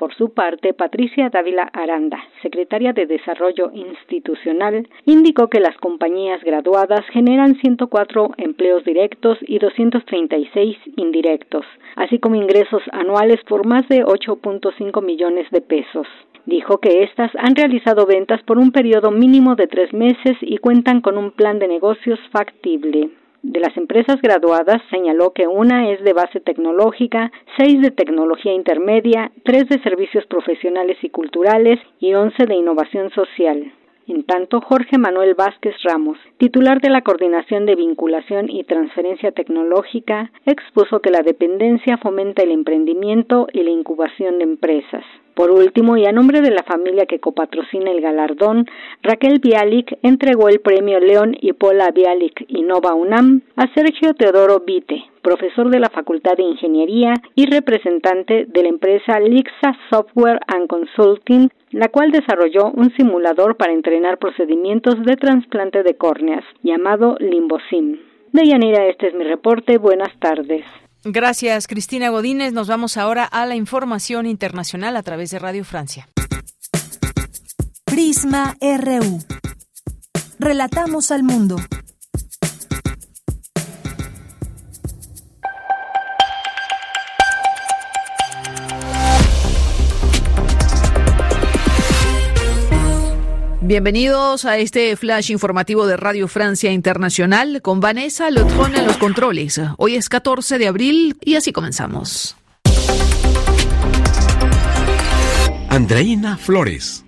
Por su parte, Patricia Dávila Aranda, secretaria de Desarrollo Institucional, indicó que las compañías graduadas generan 104 empleos directos y 236 indirectos, así como ingresos anuales por más de 8.5 millones de pesos. Dijo que éstas han realizado ventas por un periodo mínimo de tres meses y cuentan con un plan de negocios factible. De las empresas graduadas, señaló que una es de base tecnológica, seis de tecnología intermedia, tres de servicios profesionales y culturales y once de innovación social. En tanto, Jorge Manuel Vázquez Ramos, titular de la Coordinación de Vinculación y Transferencia Tecnológica, expuso que la dependencia fomenta el emprendimiento y la incubación de empresas. Por último, y a nombre de la familia que copatrocina el galardón, Raquel Bialik entregó el premio León y Pola Bialik Innova UNAM a Sergio Teodoro Vite, profesor de la Facultad de Ingeniería y representante de la empresa Lixa Software and Consulting, la cual desarrolló un simulador para entrenar procedimientos de trasplante de córneas, llamado Limbosim. Deyanira, este es mi reporte. Buenas tardes. Gracias, Cristina Godínez. Nos vamos ahora a la información internacional a través de Radio Francia. Prisma RU. Relatamos al mundo. Bienvenidos a este flash informativo de Radio Francia Internacional con Vanessa Lotron en los controles. Hoy es 14 de abril y así comenzamos. Andreina Flores.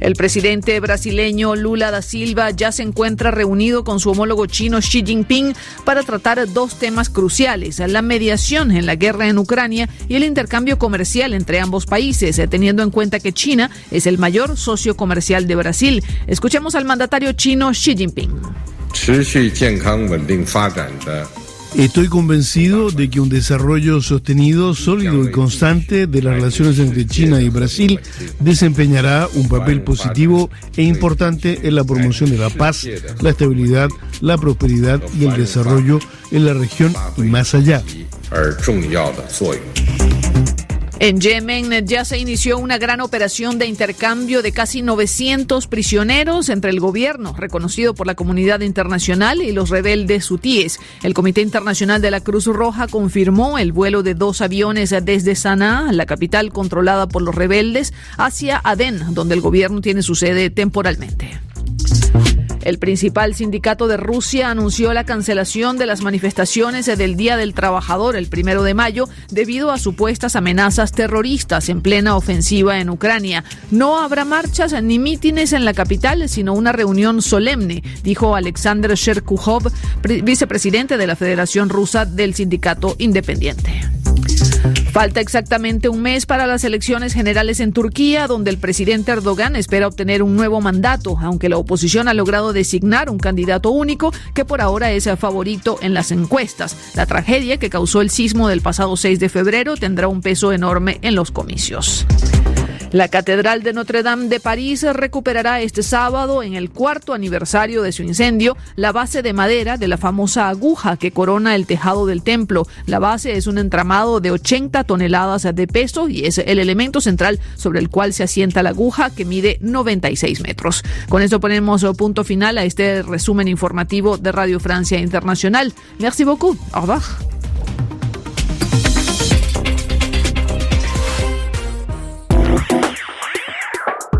El presidente brasileño Lula da Silva ya se encuentra reunido con su homólogo chino Xi Jinping para tratar dos temas cruciales, la mediación en la guerra en Ucrania y el intercambio comercial entre ambos países, teniendo en cuenta que China es el mayor socio comercial de Brasil. Escuchemos al mandatario chino Xi Jinping. Estoy convencido de que un desarrollo sostenido, sólido y constante de las relaciones entre China y Brasil desempeñará un papel positivo e importante en la promoción de la paz, la estabilidad, la prosperidad y el desarrollo en la región y más allá. En Yemen ya se inició una gran operación de intercambio de casi 900 prisioneros entre el gobierno, reconocido por la comunidad internacional, y los rebeldes hutíes. El Comité Internacional de la Cruz Roja confirmó el vuelo de dos aviones desde Sanaa, la capital controlada por los rebeldes, hacia Adén, donde el gobierno tiene su sede temporalmente. El principal sindicato de Rusia anunció la cancelación de las manifestaciones del Día del Trabajador el primero de mayo debido a supuestas amenazas terroristas en plena ofensiva en Ucrania. No habrá marchas ni mítines en la capital, sino una reunión solemne, dijo Alexander Sherkuhov, vicepresidente de la Federación Rusa del Sindicato Independiente. Falta exactamente un mes para las elecciones generales en Turquía, donde el presidente Erdogan espera obtener un nuevo mandato, aunque la oposición ha logrado designar un candidato único que por ahora es el favorito en las encuestas. La tragedia que causó el sismo del pasado 6 de febrero tendrá un peso enorme en los comicios. La Catedral de Notre Dame de París recuperará este sábado, en el cuarto aniversario de su incendio, la base de madera de la famosa aguja que corona el tejado del templo. La base es un entramado de 80 toneladas de peso y es el elemento central sobre el cual se asienta la aguja que mide 96 metros. Con esto ponemos punto final a este resumen informativo de Radio Francia Internacional. Merci beaucoup. Au revoir.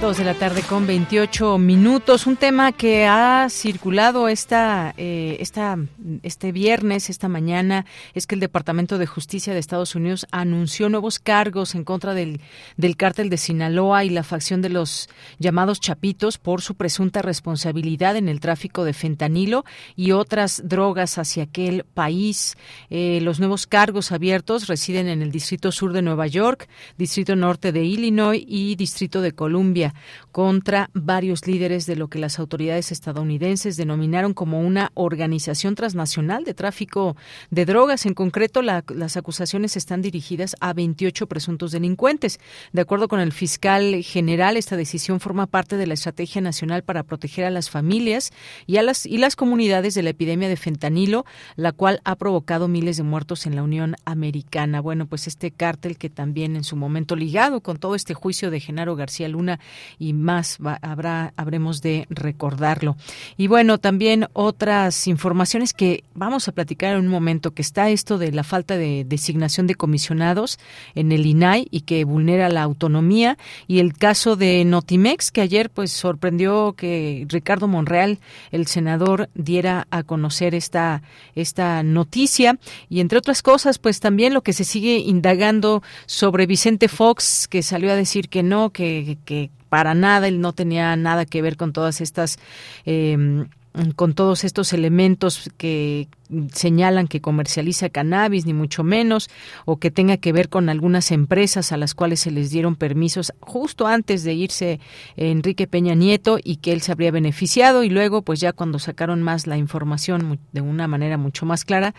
Dos de la tarde con 28 minutos. Un tema que ha circulado esta, eh, esta, este viernes, esta mañana, es que el Departamento de Justicia de Estados Unidos anunció nuevos cargos en contra del, del cártel de Sinaloa y la facción de los llamados Chapitos por su presunta responsabilidad en el tráfico de fentanilo y otras drogas hacia aquel país. Eh, los nuevos cargos abiertos residen en el Distrito Sur de Nueva York, Distrito Norte de Illinois y Distrito de Columbia contra varios líderes de lo que las autoridades estadounidenses denominaron como una organización transnacional de tráfico de drogas. En concreto, las acusaciones están dirigidas a 28 presuntos delincuentes. De acuerdo con el fiscal general, esta decisión forma parte de la Estrategia Nacional para proteger a las familias y a las, y las comunidades de la epidemia de fentanilo, la cual ha provocado miles de muertos en la Unión Americana. Bueno, pues este cártel que también en su momento ligado con todo este juicio de Genaro García Luna y más habrá habremos de recordarlo. Y bueno, también otras informaciones que vamos a platicar en un momento que está esto de la falta de designación de comisionados en el INAI y que vulnera la autonomía y el caso de Notimex que ayer pues sorprendió que Ricardo Monreal, el senador, diera a conocer esta esta noticia y entre otras cosas pues también lo que se sigue indagando sobre Vicente Fox que salió a decir que no, que, que para nada, él no tenía nada que ver con todas estas eh, con todos estos elementos que señalan que comercializa cannabis, ni mucho menos, o que tenga que ver con algunas empresas a las cuales se les dieron permisos justo antes de irse Enrique Peña Nieto y que él se habría beneficiado y luego pues ya cuando sacaron más la información de una manera mucho más clara,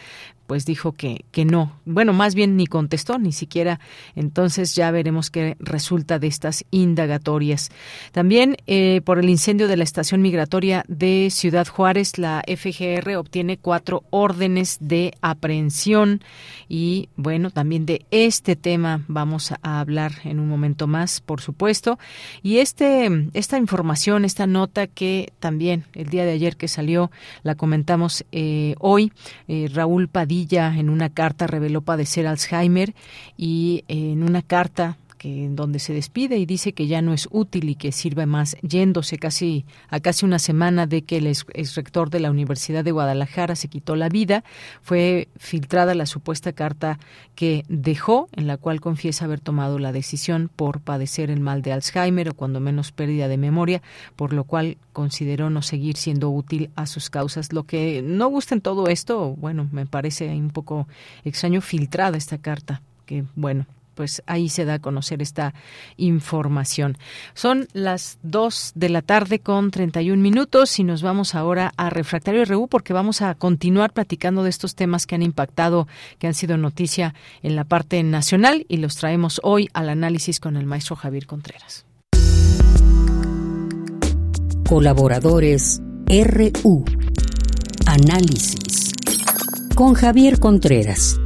pues dijo que, que no. Bueno, más bien ni contestó, ni siquiera. Entonces ya veremos qué resulta de estas indagatorias. También eh, por el incendio de la estación migratoria de Ciudad Juárez, la FGR obtiene cuatro órdenes de aprehensión y bueno, también de este tema vamos a hablar en un momento más, por supuesto. Y este esta información, esta nota que también el día de ayer que salió la comentamos eh, hoy, eh, Raúl Padilla en una carta reveló padecer Alzheimer y en una carta que en donde se despide y dice que ya no es útil y que sirve más yéndose casi a casi una semana de que el ex, rector de la Universidad de Guadalajara se quitó la vida, fue filtrada la supuesta carta que dejó en la cual confiesa haber tomado la decisión por padecer el mal de Alzheimer o cuando menos pérdida de memoria, por lo cual consideró no seguir siendo útil a sus causas. Lo que no gusta en todo esto, bueno, me parece un poco extraño filtrada esta carta, que bueno, pues ahí se da a conocer esta información. Son las 2 de la tarde con 31 minutos y nos vamos ahora a Refractario RU porque vamos a continuar platicando de estos temas que han impactado, que han sido noticia en la parte nacional y los traemos hoy al análisis con el maestro Javier Contreras. Colaboradores RU. Análisis. Con Javier Contreras.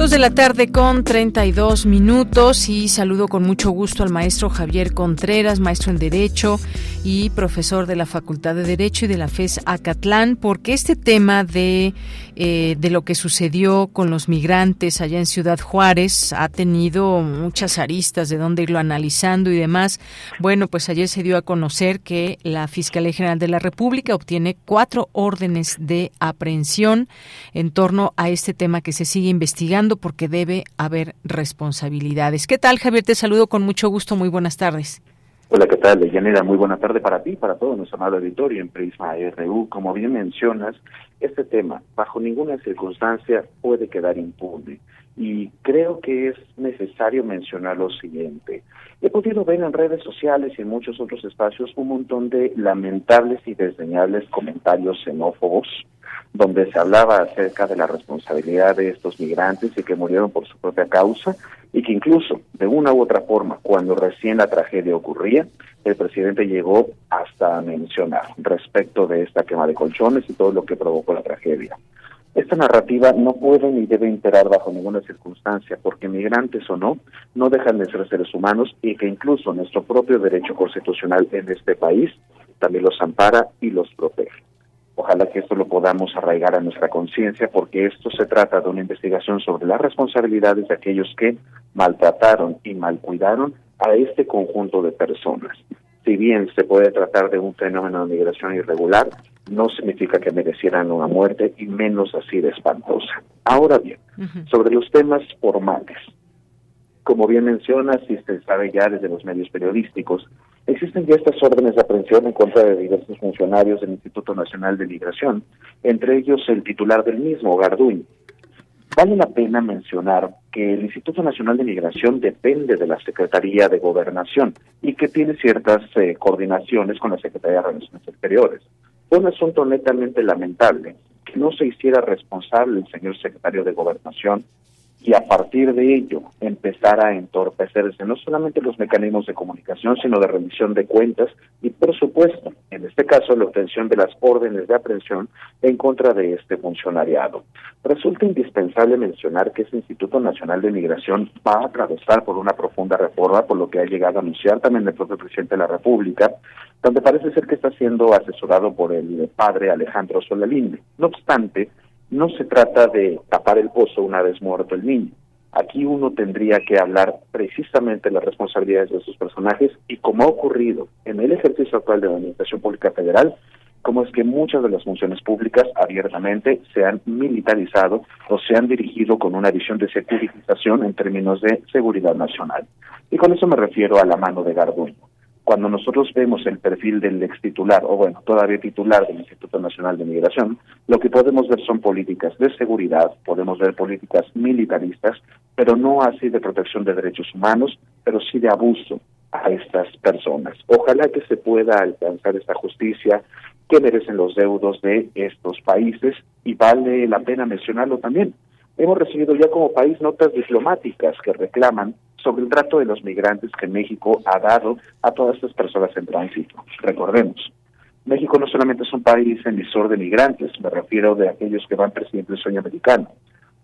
Dos de la tarde con 32 minutos y saludo con mucho gusto al maestro Javier Contreras, maestro en Derecho y profesor de la Facultad de Derecho y de la FES Acatlán, porque este tema de, eh, de lo que sucedió con los migrantes allá en Ciudad Juárez ha tenido muchas aristas de dónde irlo analizando y demás. Bueno, pues ayer se dio a conocer que la Fiscalía General de la República obtiene cuatro órdenes de aprehensión en torno a este tema que se sigue investigando porque debe haber responsabilidades. ¿Qué tal, Javier? Te saludo con mucho gusto. Muy buenas tardes. Hola, ¿qué tal, Deyanira? Muy buena tarde para ti, para todo nuestro amado auditorio en Prisma RU. Como bien mencionas, este tema bajo ninguna circunstancia puede quedar impune. Y creo que es necesario mencionar lo siguiente. He podido ver en redes sociales y en muchos otros espacios un montón de lamentables y desdeñables comentarios xenófobos donde se hablaba acerca de la responsabilidad de estos migrantes y que murieron por su propia causa y que incluso de una u otra forma, cuando recién la tragedia ocurría, el presidente llegó hasta mencionar respecto de esta quema de colchones y todo lo que provocó la tragedia. Esta narrativa no puede ni debe imperar bajo ninguna circunstancia, porque migrantes o no, no dejan de ser seres humanos y que incluso nuestro propio derecho constitucional en este país también los ampara y los protege. Ojalá que esto lo podamos arraigar a nuestra conciencia porque esto se trata de una investigación sobre las responsabilidades de aquellos que maltrataron y malcuidaron a este conjunto de personas. Si bien se puede tratar de un fenómeno de migración irregular, no significa que merecieran una muerte y menos así de espantosa. Ahora bien, sobre los temas formales, como bien menciona, si se sabe ya desde los medios periodísticos, existen ya estas órdenes de aprehensión en contra de diversos funcionarios del Instituto Nacional de Migración, entre ellos el titular del mismo, Garduño. Vale la pena mencionar que el Instituto Nacional de Migración depende de la Secretaría de Gobernación y que tiene ciertas eh, coordinaciones con la Secretaría de Relaciones Exteriores. Fue un asunto netamente lamentable que no se hiciera responsable el señor secretario de Gobernación y a partir de ello empezar a entorpecerse no solamente los mecanismos de comunicación, sino de rendición de cuentas y, por supuesto, en este caso, la obtención de las órdenes de aprehensión en contra de este funcionariado. Resulta indispensable mencionar que ese Instituto Nacional de Migración va a atravesar por una profunda reforma, por lo que ha llegado a anunciar también el propio presidente de la República, donde parece ser que está siendo asesorado por el padre Alejandro Solalinde. No obstante, no se trata de tapar el pozo una vez muerto el niño. Aquí uno tendría que hablar precisamente de las responsabilidades de esos personajes y como ha ocurrido en el ejercicio actual de la Administración Pública Federal, como es que muchas de las funciones públicas abiertamente se han militarizado o se han dirigido con una visión de securitización en términos de seguridad nacional. Y con eso me refiero a la mano de Garduño cuando nosotros vemos el perfil del ex titular, o bueno, todavía titular del Instituto Nacional de Migración, lo que podemos ver son políticas de seguridad, podemos ver políticas militaristas, pero no así de protección de derechos humanos, pero sí de abuso a estas personas. Ojalá que se pueda alcanzar esta justicia que merecen los deudos de estos países y vale la pena mencionarlo también. Hemos recibido ya como país notas diplomáticas que reclaman sobre el trato de los migrantes que México ha dado a todas estas personas en tránsito. Recordemos, México no solamente es un país emisor de migrantes, me refiero de aquellos que van persiguiendo el sueño americano,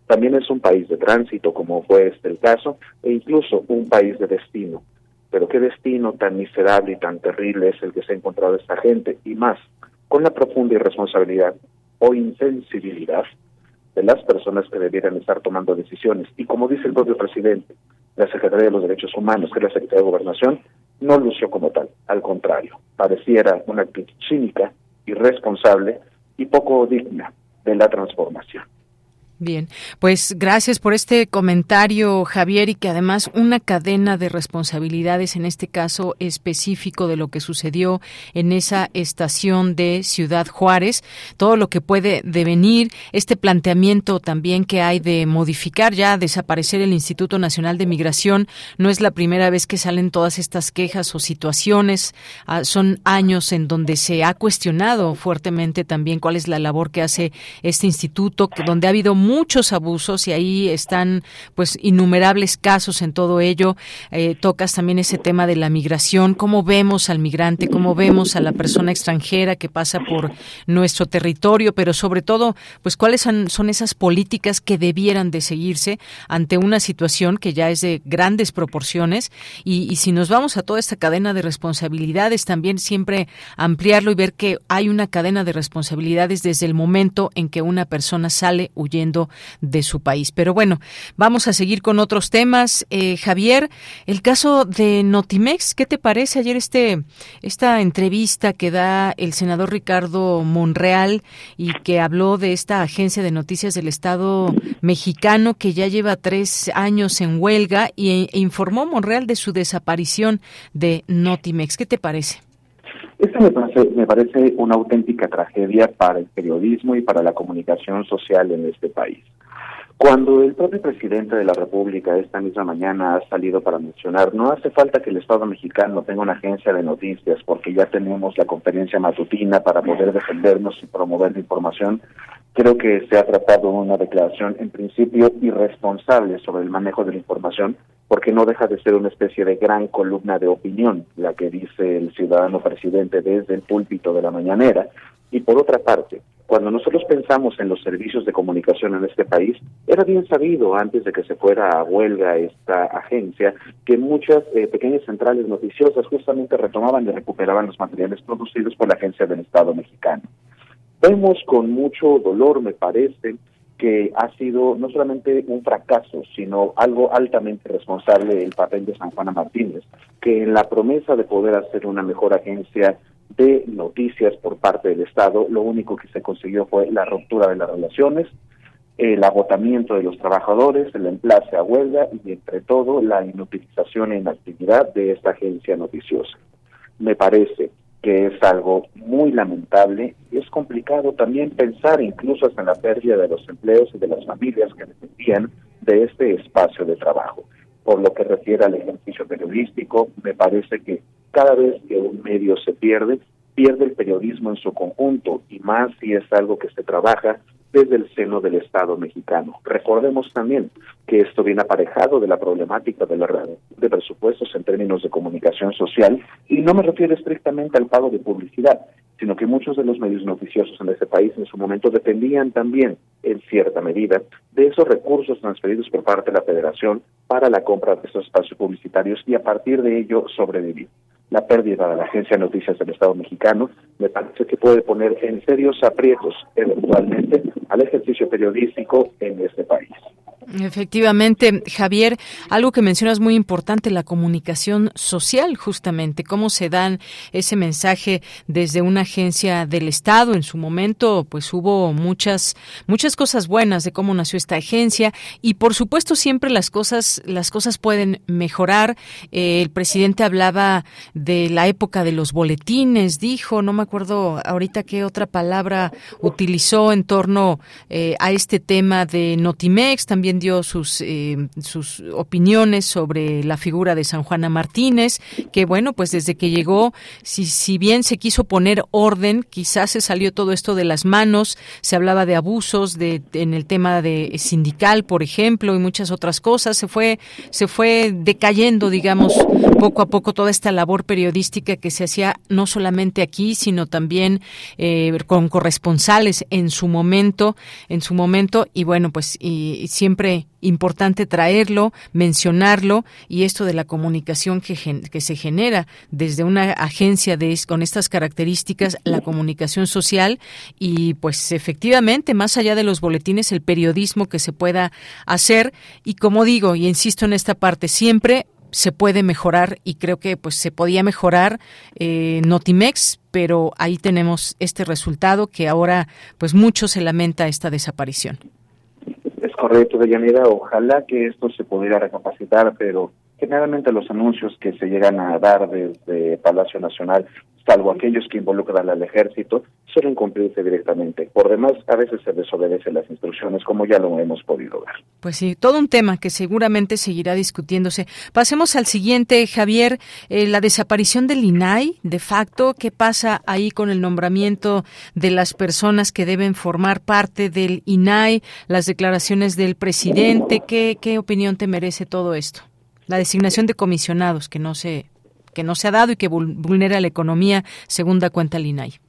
también es un país de tránsito, como fue este el caso, e incluso un país de destino. Pero qué destino tan miserable y tan terrible es el que se ha encontrado esta gente, y más, con la profunda irresponsabilidad o insensibilidad de las personas que debieran estar tomando decisiones. Y como dice el propio presidente, la Secretaría de los Derechos Humanos, que es la Secretaría de Gobernación, no lució como tal. Al contrario, pareciera una actitud cínica, irresponsable y poco digna de la transformación. Bien, pues gracias por este comentario, Javier, y que además una cadena de responsabilidades en este caso específico de lo que sucedió en esa estación de Ciudad Juárez, todo lo que puede devenir, este planteamiento también que hay de modificar ya, desaparecer el Instituto Nacional de Migración, no es la primera vez que salen todas estas quejas o situaciones, ah, son años en donde se ha cuestionado fuertemente también cuál es la labor que hace este instituto, donde ha habido muchos abusos y ahí están pues innumerables casos en todo ello. Eh, tocas también ese tema de la migración, cómo vemos al migrante, cómo vemos a la persona extranjera que pasa por nuestro territorio, pero sobre todo, pues cuáles son, esas políticas que debieran de seguirse ante una situación que ya es de grandes proporciones y si nos vamos a toda esta cadena de responsabilidades, también siempre ampliarlo y ver que hay una cadena de responsabilidades desde el momento en que una persona sale huyendo de su país. Pero bueno, vamos a seguir con otros temas. Eh, Javier, el caso de Notimex, ¿qué te parece ayer este esta entrevista que da el senador Ricardo Monreal y que habló de esta agencia de noticias del Estado mexicano que ya lleva tres años en huelga y, e informó Monreal de su desaparición de Notimex? ¿Qué te parece? Esto me parece, me parece una auténtica tragedia para el periodismo y para la comunicación social en este país. Cuando el propio presidente de la República esta misma mañana ha salido para mencionar, no hace falta que el Estado mexicano tenga una agencia de noticias porque ya tenemos la conferencia matutina para poder defendernos y promover la información, creo que se ha tratado una declaración en principio irresponsable sobre el manejo de la información porque no deja de ser una especie de gran columna de opinión la que dice el ciudadano presidente desde el púlpito de la mañanera. Y por otra parte, cuando nosotros pensamos en los servicios de comunicación en este país, era bien sabido antes de que se fuera a huelga esta agencia que muchas eh, pequeñas centrales noticiosas justamente retomaban y recuperaban los materiales producidos por la agencia del Estado mexicano. Vemos con mucho dolor, me parece, que ha sido no solamente un fracaso, sino algo altamente responsable el papel de San Juana Martínez, que en la promesa de poder hacer una mejor agencia de noticias por parte del Estado, lo único que se consiguió fue la ruptura de las relaciones, el agotamiento de los trabajadores, el emplace a huelga y entre todo la inutilización e inactividad de esta agencia noticiosa. Me parece que es algo muy lamentable y es complicado también pensar incluso hasta en la pérdida de los empleos y de las familias que dependían de este espacio de trabajo. Por lo que refiere al ejercicio periodístico, me parece que cada vez que un medio se pierde, pierde el periodismo en su conjunto y más si es algo que se trabaja desde el seno del Estado mexicano. Recordemos también que esto viene aparejado de la problemática de la de presupuestos en términos de comunicación social y no me refiero estrictamente al pago de publicidad, sino que muchos de los medios noticiosos en este país en su momento dependían también, en cierta medida, de esos recursos transferidos por parte de la Federación para la compra de estos espacios publicitarios y a partir de ello sobrevivir la pérdida de la Agencia de Noticias del Estado mexicano, me parece que puede poner en serios aprietos eventualmente al ejercicio periodístico en este país. Efectivamente, Javier, algo que mencionas muy importante, la comunicación social, justamente, cómo se dan ese mensaje desde una agencia del Estado. En su momento, pues hubo muchas, muchas cosas buenas de cómo nació esta agencia y, por supuesto, siempre las cosas, las cosas pueden mejorar. Eh, el presidente hablaba de la época de los boletines, dijo, no me acuerdo ahorita qué otra palabra utilizó en torno eh, a este tema de Notimex, también dio sus, eh, sus opiniones sobre la figura de San Juana Martínez, que bueno, pues desde que llegó, si, si bien se quiso poner orden, quizás se salió todo esto de las manos, se hablaba de abusos de, en el tema de sindical, por ejemplo, y muchas otras cosas, se fue, se fue decayendo, digamos, poco a poco toda esta labor periodística que se hacía no solamente aquí, sino también eh, con corresponsales en su momento, en su momento, y bueno, pues y, siempre importante traerlo, mencionarlo y esto de la comunicación que, que se genera desde una agencia de, con estas características, la comunicación social y pues efectivamente, más allá de los boletines, el periodismo que se pueda hacer y como digo y insisto en esta parte, siempre se puede mejorar y creo que pues se podía mejorar eh, Notimex, pero ahí tenemos este resultado que ahora pues mucho se lamenta esta desaparición. Es correcto, Deyanira, ojalá que esto se pudiera recapacitar, pero generalmente los anuncios que se llegan a dar desde Palacio Nacional salvo aquellos que involucran al ejército, suelen cumplirse directamente. Por demás, a veces se desobedecen las instrucciones, como ya lo hemos podido ver. Pues sí, todo un tema que seguramente seguirá discutiéndose. Pasemos al siguiente, Javier, eh, la desaparición del INAI, de facto, ¿qué pasa ahí con el nombramiento de las personas que deben formar parte del INAI, las declaraciones del presidente? ¿Qué, qué opinión te merece todo esto? La designación de comisionados, que no se que no se ha dado y que vulnera la economía, segunda cuenta el INAI.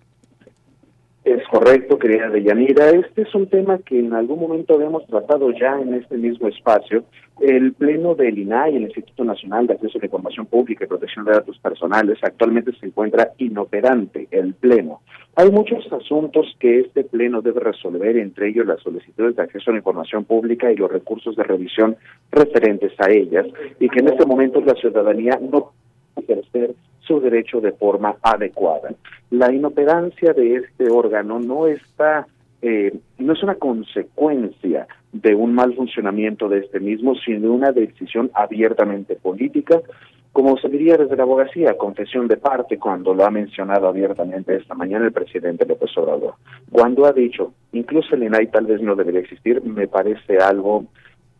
Correcto, querida Deyanira. Este es un tema que en algún momento habíamos tratado ya en este mismo espacio. El Pleno del INAI, el Instituto Nacional de Acceso a la Información Pública y Protección de Datos Personales, actualmente se encuentra inoperante el Pleno. Hay muchos asuntos que este Pleno debe resolver, entre ellos las solicitudes de acceso a la información pública y los recursos de revisión referentes a ellas, y que en este momento la ciudadanía no ejercer su derecho de forma adecuada. La inoperancia de este órgano no está, eh, no es una consecuencia de un mal funcionamiento de este mismo, sino una decisión abiertamente política, como se diría desde la abogacía, confesión de parte, cuando lo ha mencionado abiertamente esta mañana el presidente López Obrador. Cuando ha dicho, incluso el INAI tal vez no debería existir, me parece algo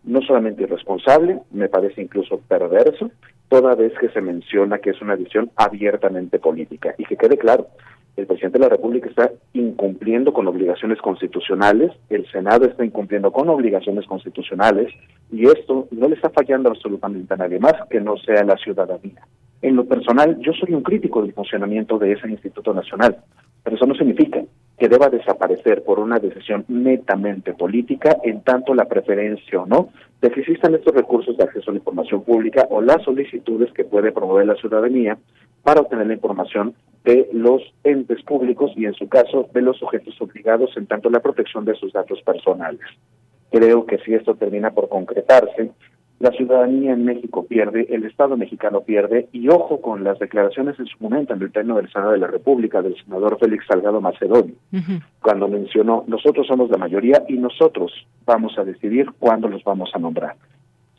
no solamente irresponsable, me parece incluso perverso, toda vez que se menciona que es una decisión abiertamente política. Y que quede claro, el presidente de la República está incumpliendo con obligaciones constitucionales, el Senado está incumpliendo con obligaciones constitucionales, y esto no le está fallando absolutamente a nadie más que no sea la ciudadanía. En lo personal, yo soy un crítico del funcionamiento de ese Instituto Nacional, pero eso no significa que deba desaparecer por una decisión netamente política, en tanto la preferencia o no de que existan estos recursos de acceso a la información pública o las solicitudes que puede promover la ciudadanía para obtener la información de los entes públicos y en su caso de los sujetos obligados en tanto la protección de sus datos personales. Creo que si esto termina por concretarse, la ciudadanía en México pierde, el Estado mexicano pierde, y ojo con las declaraciones en su momento en el Pleno del Senado de la República del senador Félix Salgado Macedonio, cuando mencionó, nosotros somos la mayoría y nosotros vamos a decidir cuándo los vamos a nombrar.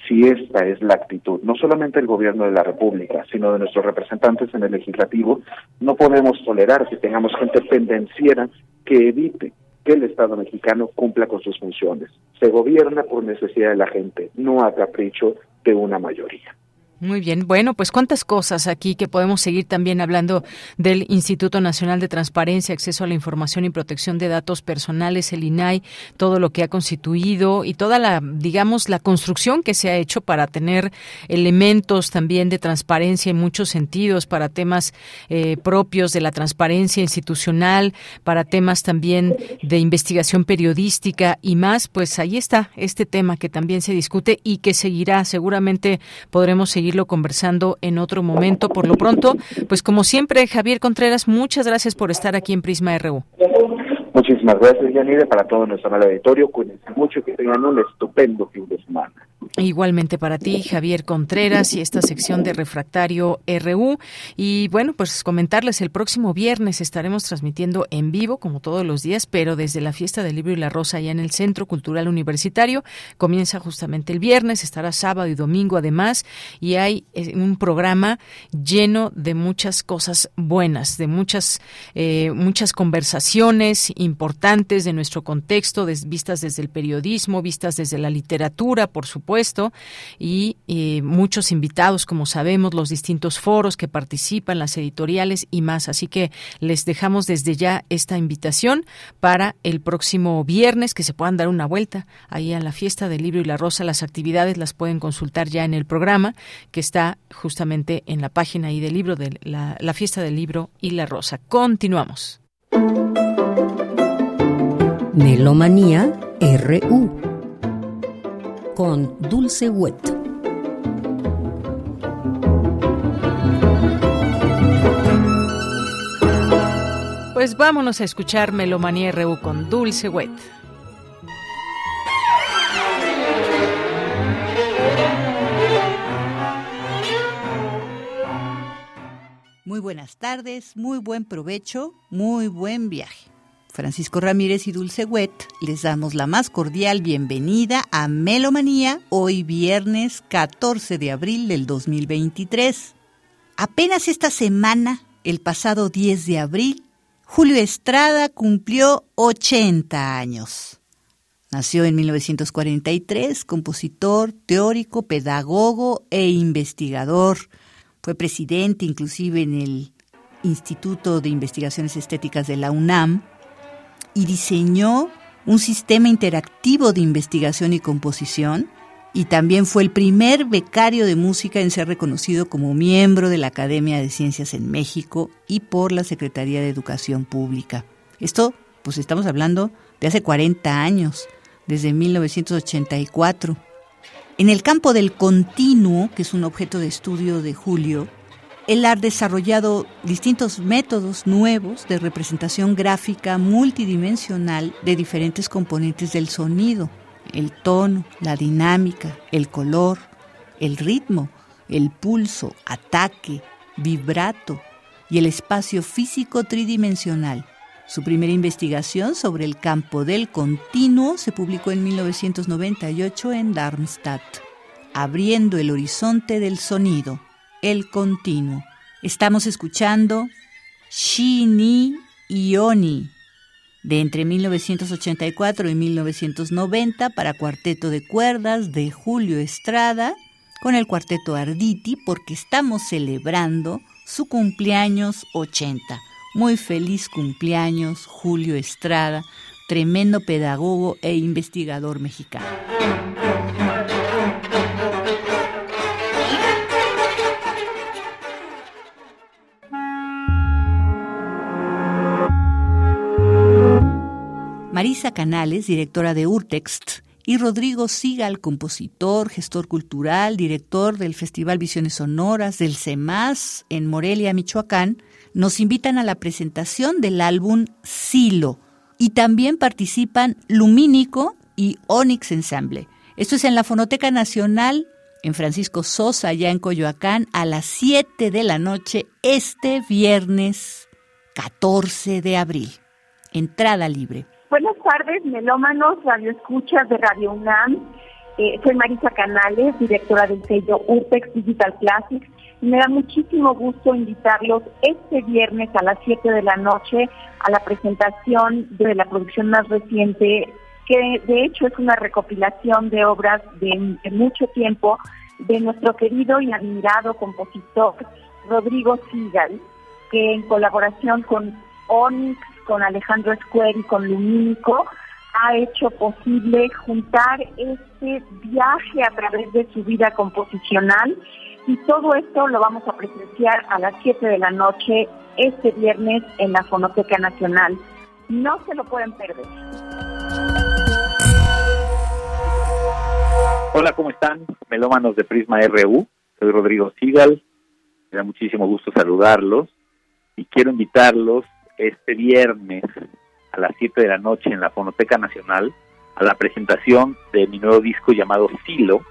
Si esta es la actitud, no solamente del gobierno de la República, sino de nuestros representantes en el legislativo, no podemos tolerar que tengamos gente pendenciera que evite que el Estado mexicano cumpla con sus funciones. Se gobierna por necesidad de la gente, no a capricho de una mayoría. Muy bien, bueno, pues cuántas cosas aquí que podemos seguir también hablando del Instituto Nacional de Transparencia, Acceso a la Información y Protección de Datos Personales, el INAI, todo lo que ha constituido y toda la, digamos, la construcción que se ha hecho para tener elementos también de transparencia en muchos sentidos, para temas eh, propios de la transparencia institucional, para temas también de investigación periodística y más, pues ahí está este tema que también se discute y que seguirá, seguramente podremos seguir conversando en otro momento. Por lo pronto, pues como siempre, Javier Contreras, muchas gracias por estar aquí en Prisma RU. Muchísimas gracias, Yanire, para todo nuestro auditorio. Cuídense mucho que tengan un estupendo fin de semana. Igualmente para ti, Javier Contreras, y esta sección de Refractario RU. Y bueno, pues comentarles, el próximo viernes estaremos transmitiendo en vivo, como todos los días, pero desde la fiesta del libro y la rosa allá en el Centro Cultural Universitario. Comienza justamente el viernes, estará sábado y domingo además, y hay eh, un programa lleno de muchas cosas buenas, de muchas, eh, muchas conversaciones y importantes de nuestro contexto, vistas desde el periodismo, vistas desde la literatura, por supuesto, y eh, muchos invitados, como sabemos, los distintos foros que participan, las editoriales y más. Así que les dejamos desde ya esta invitación para el próximo viernes, que se puedan dar una vuelta ahí a la fiesta del libro y la rosa. Las actividades las pueden consultar ya en el programa que está justamente en la página ahí del libro de la, la fiesta del libro y la rosa. Continuamos. Melomanía RU con Dulce Wet. Pues vámonos a escuchar Melomanía RU con Dulce Wet. Muy buenas tardes, muy buen provecho, muy buen viaje. Francisco Ramírez y Dulce Wet les damos la más cordial bienvenida a Melomanía hoy viernes 14 de abril del 2023. Apenas esta semana, el pasado 10 de abril, Julio Estrada cumplió 80 años. Nació en 1943, compositor, teórico, pedagogo e investigador. Fue presidente inclusive en el Instituto de Investigaciones Estéticas de la UNAM y diseñó un sistema interactivo de investigación y composición y también fue el primer becario de música en ser reconocido como miembro de la Academia de Ciencias en México y por la Secretaría de Educación Pública. Esto, pues estamos hablando de hace 40 años, desde 1984. En el campo del continuo, que es un objeto de estudio de Julio, él ha desarrollado distintos métodos nuevos de representación gráfica multidimensional de diferentes componentes del sonido, el tono, la dinámica, el color, el ritmo, el pulso, ataque, vibrato y el espacio físico tridimensional. Su primera investigación sobre el campo del continuo se publicó en 1998 en Darmstadt, abriendo el horizonte del sonido el continuo. Estamos escuchando Shini Ioni de entre 1984 y 1990 para cuarteto de cuerdas de Julio Estrada con el cuarteto Arditi porque estamos celebrando su cumpleaños 80. Muy feliz cumpleaños Julio Estrada, tremendo pedagogo e investigador mexicano. Marisa Canales, directora de Urtext, y Rodrigo Sigal, compositor, gestor cultural, director del Festival Visiones Sonoras del CEMAS en Morelia, Michoacán, nos invitan a la presentación del álbum Silo y también participan Lumínico y Onyx Ensemble. Esto es en la Fonoteca Nacional en Francisco Sosa, allá en Coyoacán, a las 7 de la noche este viernes 14 de abril. Entrada libre. Buenas tardes, melómanos, radioescuchas de Radio UNAM. Eh, soy Marisa Canales, directora del sello UPEX Digital Classics. Me da muchísimo gusto invitarlos este viernes a las 7 de la noche a la presentación de la producción más reciente, que de hecho es una recopilación de obras de, de mucho tiempo de nuestro querido y admirado compositor Rodrigo Sigal, que en colaboración con Onyx con Alejandro Square y con Lumínico, ha hecho posible juntar este viaje a través de su vida composicional y todo esto lo vamos a presenciar a las 7 de la noche este viernes en la Fonoteca Nacional. No se lo pueden perder. Hola, ¿cómo están? Melómanos de Prisma RU. Soy Rodrigo Sigal. Me da muchísimo gusto saludarlos y quiero invitarlos este viernes a las 7 de la noche en la Fonoteca Nacional a la presentación de mi nuevo disco llamado Silo,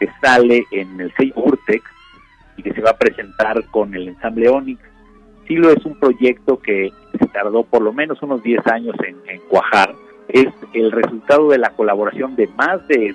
que sale en el sello Urtex y que se va a presentar con el ensamble Onyx. Silo es un proyecto que se tardó por lo menos unos 10 años en, en cuajar. Es el resultado de la colaboración de más de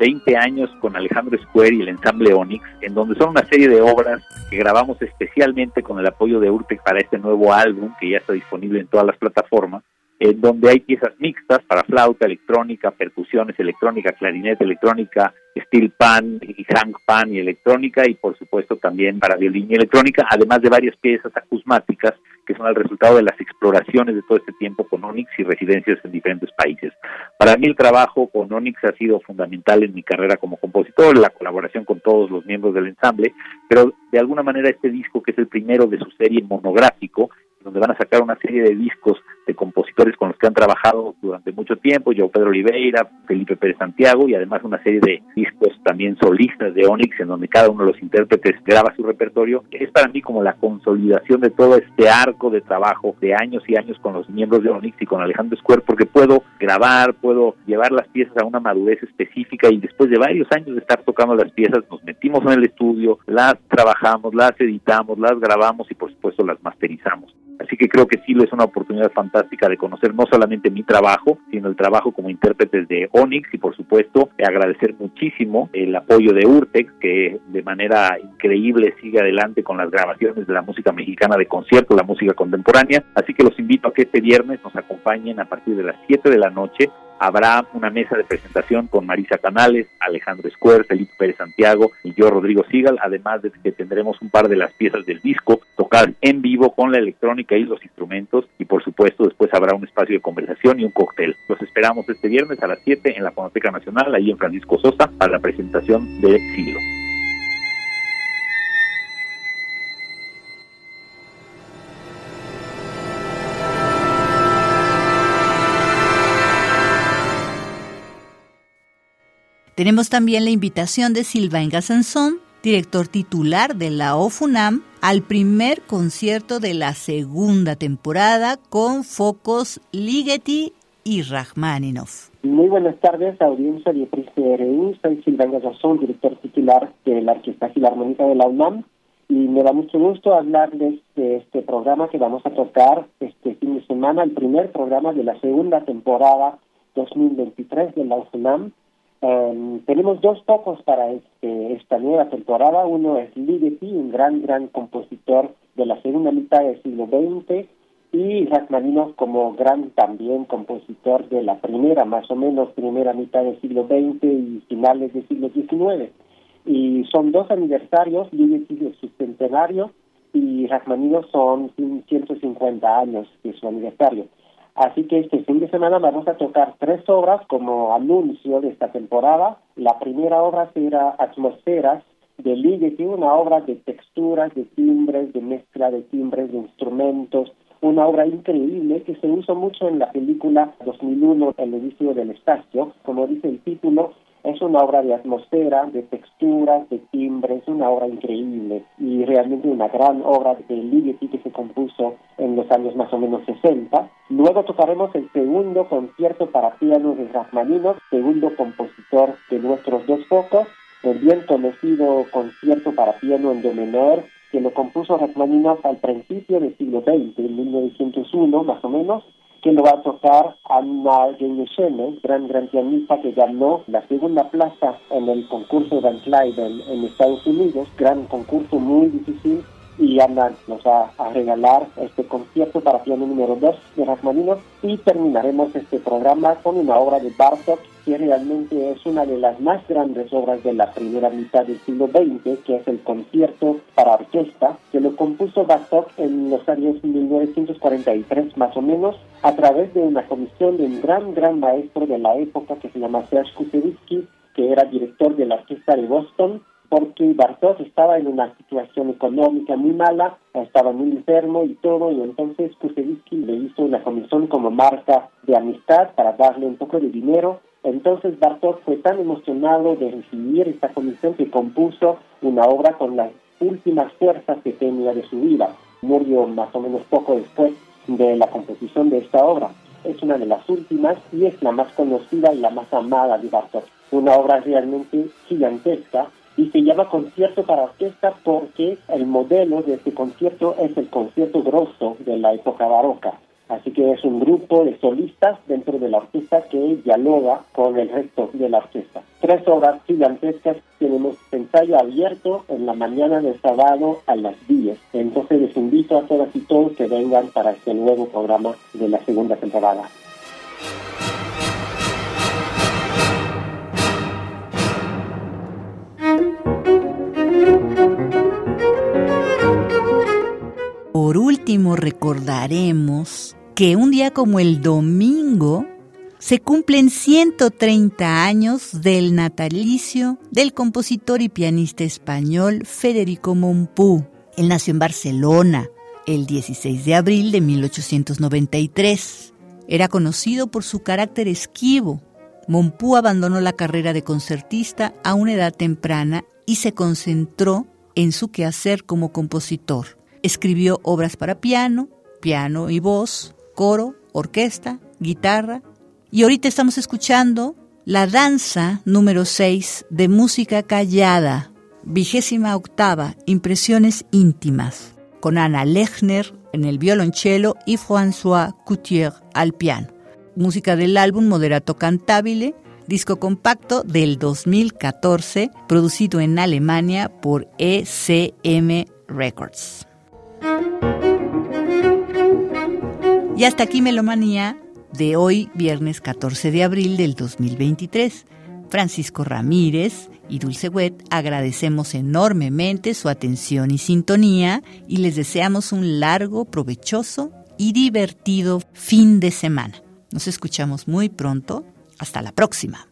20 años con Alejandro Square y el ensamble Onyx, en donde son una serie de obras que grabamos especialmente con el apoyo de Urtex para este nuevo álbum que ya está disponible en todas las plataformas, en donde hay piezas mixtas para flauta, electrónica, percusiones, electrónica, clarinete, electrónica, steel pan y hang pan y electrónica y por supuesto también para violín y electrónica, además de varias piezas acusmáticas que son el resultado de las exploraciones de todo este tiempo con Onyx y residencias en diferentes países. Para mí el trabajo con Onyx ha sido fundamental en mi carrera como compositor, la colaboración con todos los miembros del ensamble, pero de alguna manera este disco que es el primero de su serie monográfico donde van a sacar una serie de discos de compositores con los que han trabajado durante mucho tiempo, yo Pedro Oliveira, Felipe Pérez Santiago y además una serie de discos también solistas de Onyx en donde cada uno de los intérpretes graba su repertorio, es para mí como la consolidación de todo este arco de trabajo de años y años con los miembros de Onyx y con Alejandro Square porque puedo grabar, puedo llevar las piezas a una madurez específica y después de varios años de estar tocando las piezas nos metimos en el estudio, las trabajamos, las editamos, las grabamos y por supuesto las masterizamos. Así que creo que sí es una oportunidad fantástica de conocer no solamente mi trabajo, sino el trabajo como intérpretes de Onyx y por supuesto agradecer muchísimo el apoyo de Urtex que de manera increíble sigue adelante con las grabaciones de la música mexicana de concierto, la música contemporánea. Así que los invito a que este viernes nos acompañen a partir de las 7 de la noche Habrá una mesa de presentación con Marisa Canales, Alejandro Square, Felipe Pérez Santiago y yo, Rodrigo Sigal, además de que tendremos un par de las piezas del disco tocar en vivo con la electrónica y los instrumentos y por supuesto después habrá un espacio de conversación y un cóctel. Los esperamos este viernes a las 7 en la Fonoteca Nacional, ahí en Francisco Sosa, para la presentación de Siglo. Tenemos también la invitación de Silvain Sansón, director titular de la OFUNAM, al primer concierto de la segunda temporada con focos Ligeti y Rachmaninoff. Muy buenas tardes, audiencia de PRI. Soy Silvain Sansón, director titular de la Orquesta Filarmónica de la UNAM. Y me da mucho gusto hablarles de este programa que vamos a tocar este fin de semana, el primer programa de la segunda temporada 2023 de la UNAM Um, tenemos dos focos para este, esta nueva temporada. Uno es Ligeti, un gran, gran compositor de la segunda mitad del siglo XX, y Rachmaninoff como gran también compositor de la primera, más o menos primera mitad del siglo XX y finales del siglo XIX. Y son dos aniversarios, Ligeti es su centenario y Rachmaninoff son 150 años de su aniversario. Así que este fin de semana vamos a tocar tres obras como anuncio de esta temporada. La primera obra será Atmosferas de Ligeti, una obra de texturas, de timbres, de mezcla de timbres, de instrumentos, una obra increíble que se usó mucho en la película 2001, El edificio del espacio. Como dice el título, es una obra de atmósfera, de texturas, de timbres, una obra increíble y realmente una gran obra de Ligeti que se compuso en los años más o menos 60. Luego tocaremos el segundo concierto para piano de Rachmaninoff, segundo compositor de nuestros dos focos, el bien conocido concierto para piano en do menor que lo compuso Rachmaninoff al principio del siglo XX, en 1901 más o menos, que lo va a tocar Anna Genyeshene, gran gran pianista que ganó la segunda plaza en el concurso Van Clyde en Estados Unidos, gran concurso muy difícil y Ana nos va a regalar este concierto para piano número 2 de Rachmaninoff. Y terminaremos este programa con una obra de Bartok que realmente es una de las más grandes obras de la primera mitad del siglo XX, que es el concierto para orquesta, que lo compuso Bartok en los años 1943 más o menos, a través de una comisión de un gran, gran maestro de la época que se llama Serge Kusevitsky, que era director de la orquesta de Boston, porque Bartok estaba en una situación económica muy mala, estaba muy enfermo y todo, y entonces Kusevitsky le hizo una comisión como marca de amistad para darle un poco de dinero. Entonces Bartok fue tan emocionado de recibir esta comisión que compuso una obra con las últimas fuerzas que tenía de su vida. Murió más o menos poco después de la composición de esta obra. Es una de las últimas y es la más conocida y la más amada de Bartok. Una obra realmente gigantesca y se llama concierto para orquesta porque el modelo de este concierto es el concierto grosso de la época barroca. Así que es un grupo de solistas dentro de la orquesta que dialoga con el resto de la orquesta. Tres horas gigantescas, tenemos ensayo abierto en la mañana de sábado a las 10. Entonces les invito a todas y todos que vengan para este nuevo programa de la segunda temporada. Por último, recordaremos que un día como el domingo se cumplen 130 años del natalicio del compositor y pianista español Federico Mompou. Él nació en Barcelona el 16 de abril de 1893. Era conocido por su carácter esquivo. Mompou abandonó la carrera de concertista a una edad temprana y se concentró en su quehacer como compositor. Escribió obras para piano, piano y voz, coro, orquesta, guitarra. Y ahorita estamos escuchando la danza número 6 de música callada, vigésima octava, impresiones íntimas, con Ana Lechner en el violonchelo y François Coutier al piano. Música del álbum Moderato Cantabile, disco compacto del 2014, producido en Alemania por ECM Records. Y hasta aquí Melomanía de hoy, viernes 14 de abril del 2023. Francisco Ramírez y Dulce Wet agradecemos enormemente su atención y sintonía y les deseamos un largo, provechoso y divertido fin de semana. Nos escuchamos muy pronto. Hasta la próxima.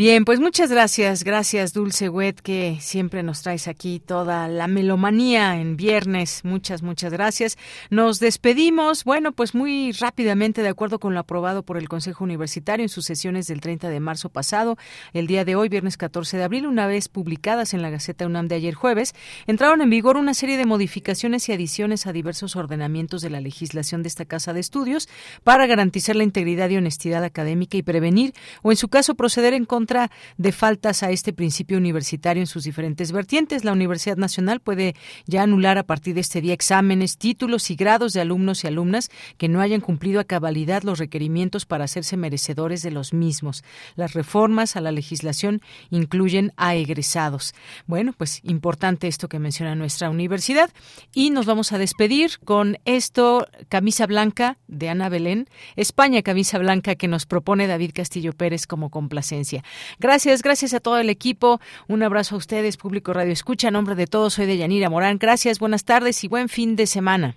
Bien, pues muchas gracias, gracias Dulce Wet, que siempre nos traes aquí toda la melomanía en viernes. Muchas, muchas gracias. Nos despedimos, bueno, pues muy rápidamente, de acuerdo con lo aprobado por el Consejo Universitario en sus sesiones del 30 de marzo pasado, el día de hoy, viernes 14 de abril, una vez publicadas en la Gaceta UNAM de ayer jueves, entraron en vigor una serie de modificaciones y adiciones a diversos ordenamientos de la legislación de esta Casa de Estudios para garantizar la integridad y honestidad académica y prevenir, o en su caso proceder en contra de faltas a este principio universitario en sus diferentes vertientes. La Universidad Nacional puede ya anular a partir de este día exámenes, títulos y grados de alumnos y alumnas que no hayan cumplido a cabalidad los requerimientos para hacerse merecedores de los mismos. Las reformas a la legislación incluyen a egresados. Bueno, pues importante esto que menciona nuestra universidad. Y nos vamos a despedir con esto, camisa blanca de Ana Belén, España camisa blanca que nos propone David Castillo Pérez como complacencia. Gracias, gracias a todo el equipo. Un abrazo a ustedes, público Radio Escucha. A nombre de todos, soy de Yanira Morán. Gracias, buenas tardes y buen fin de semana.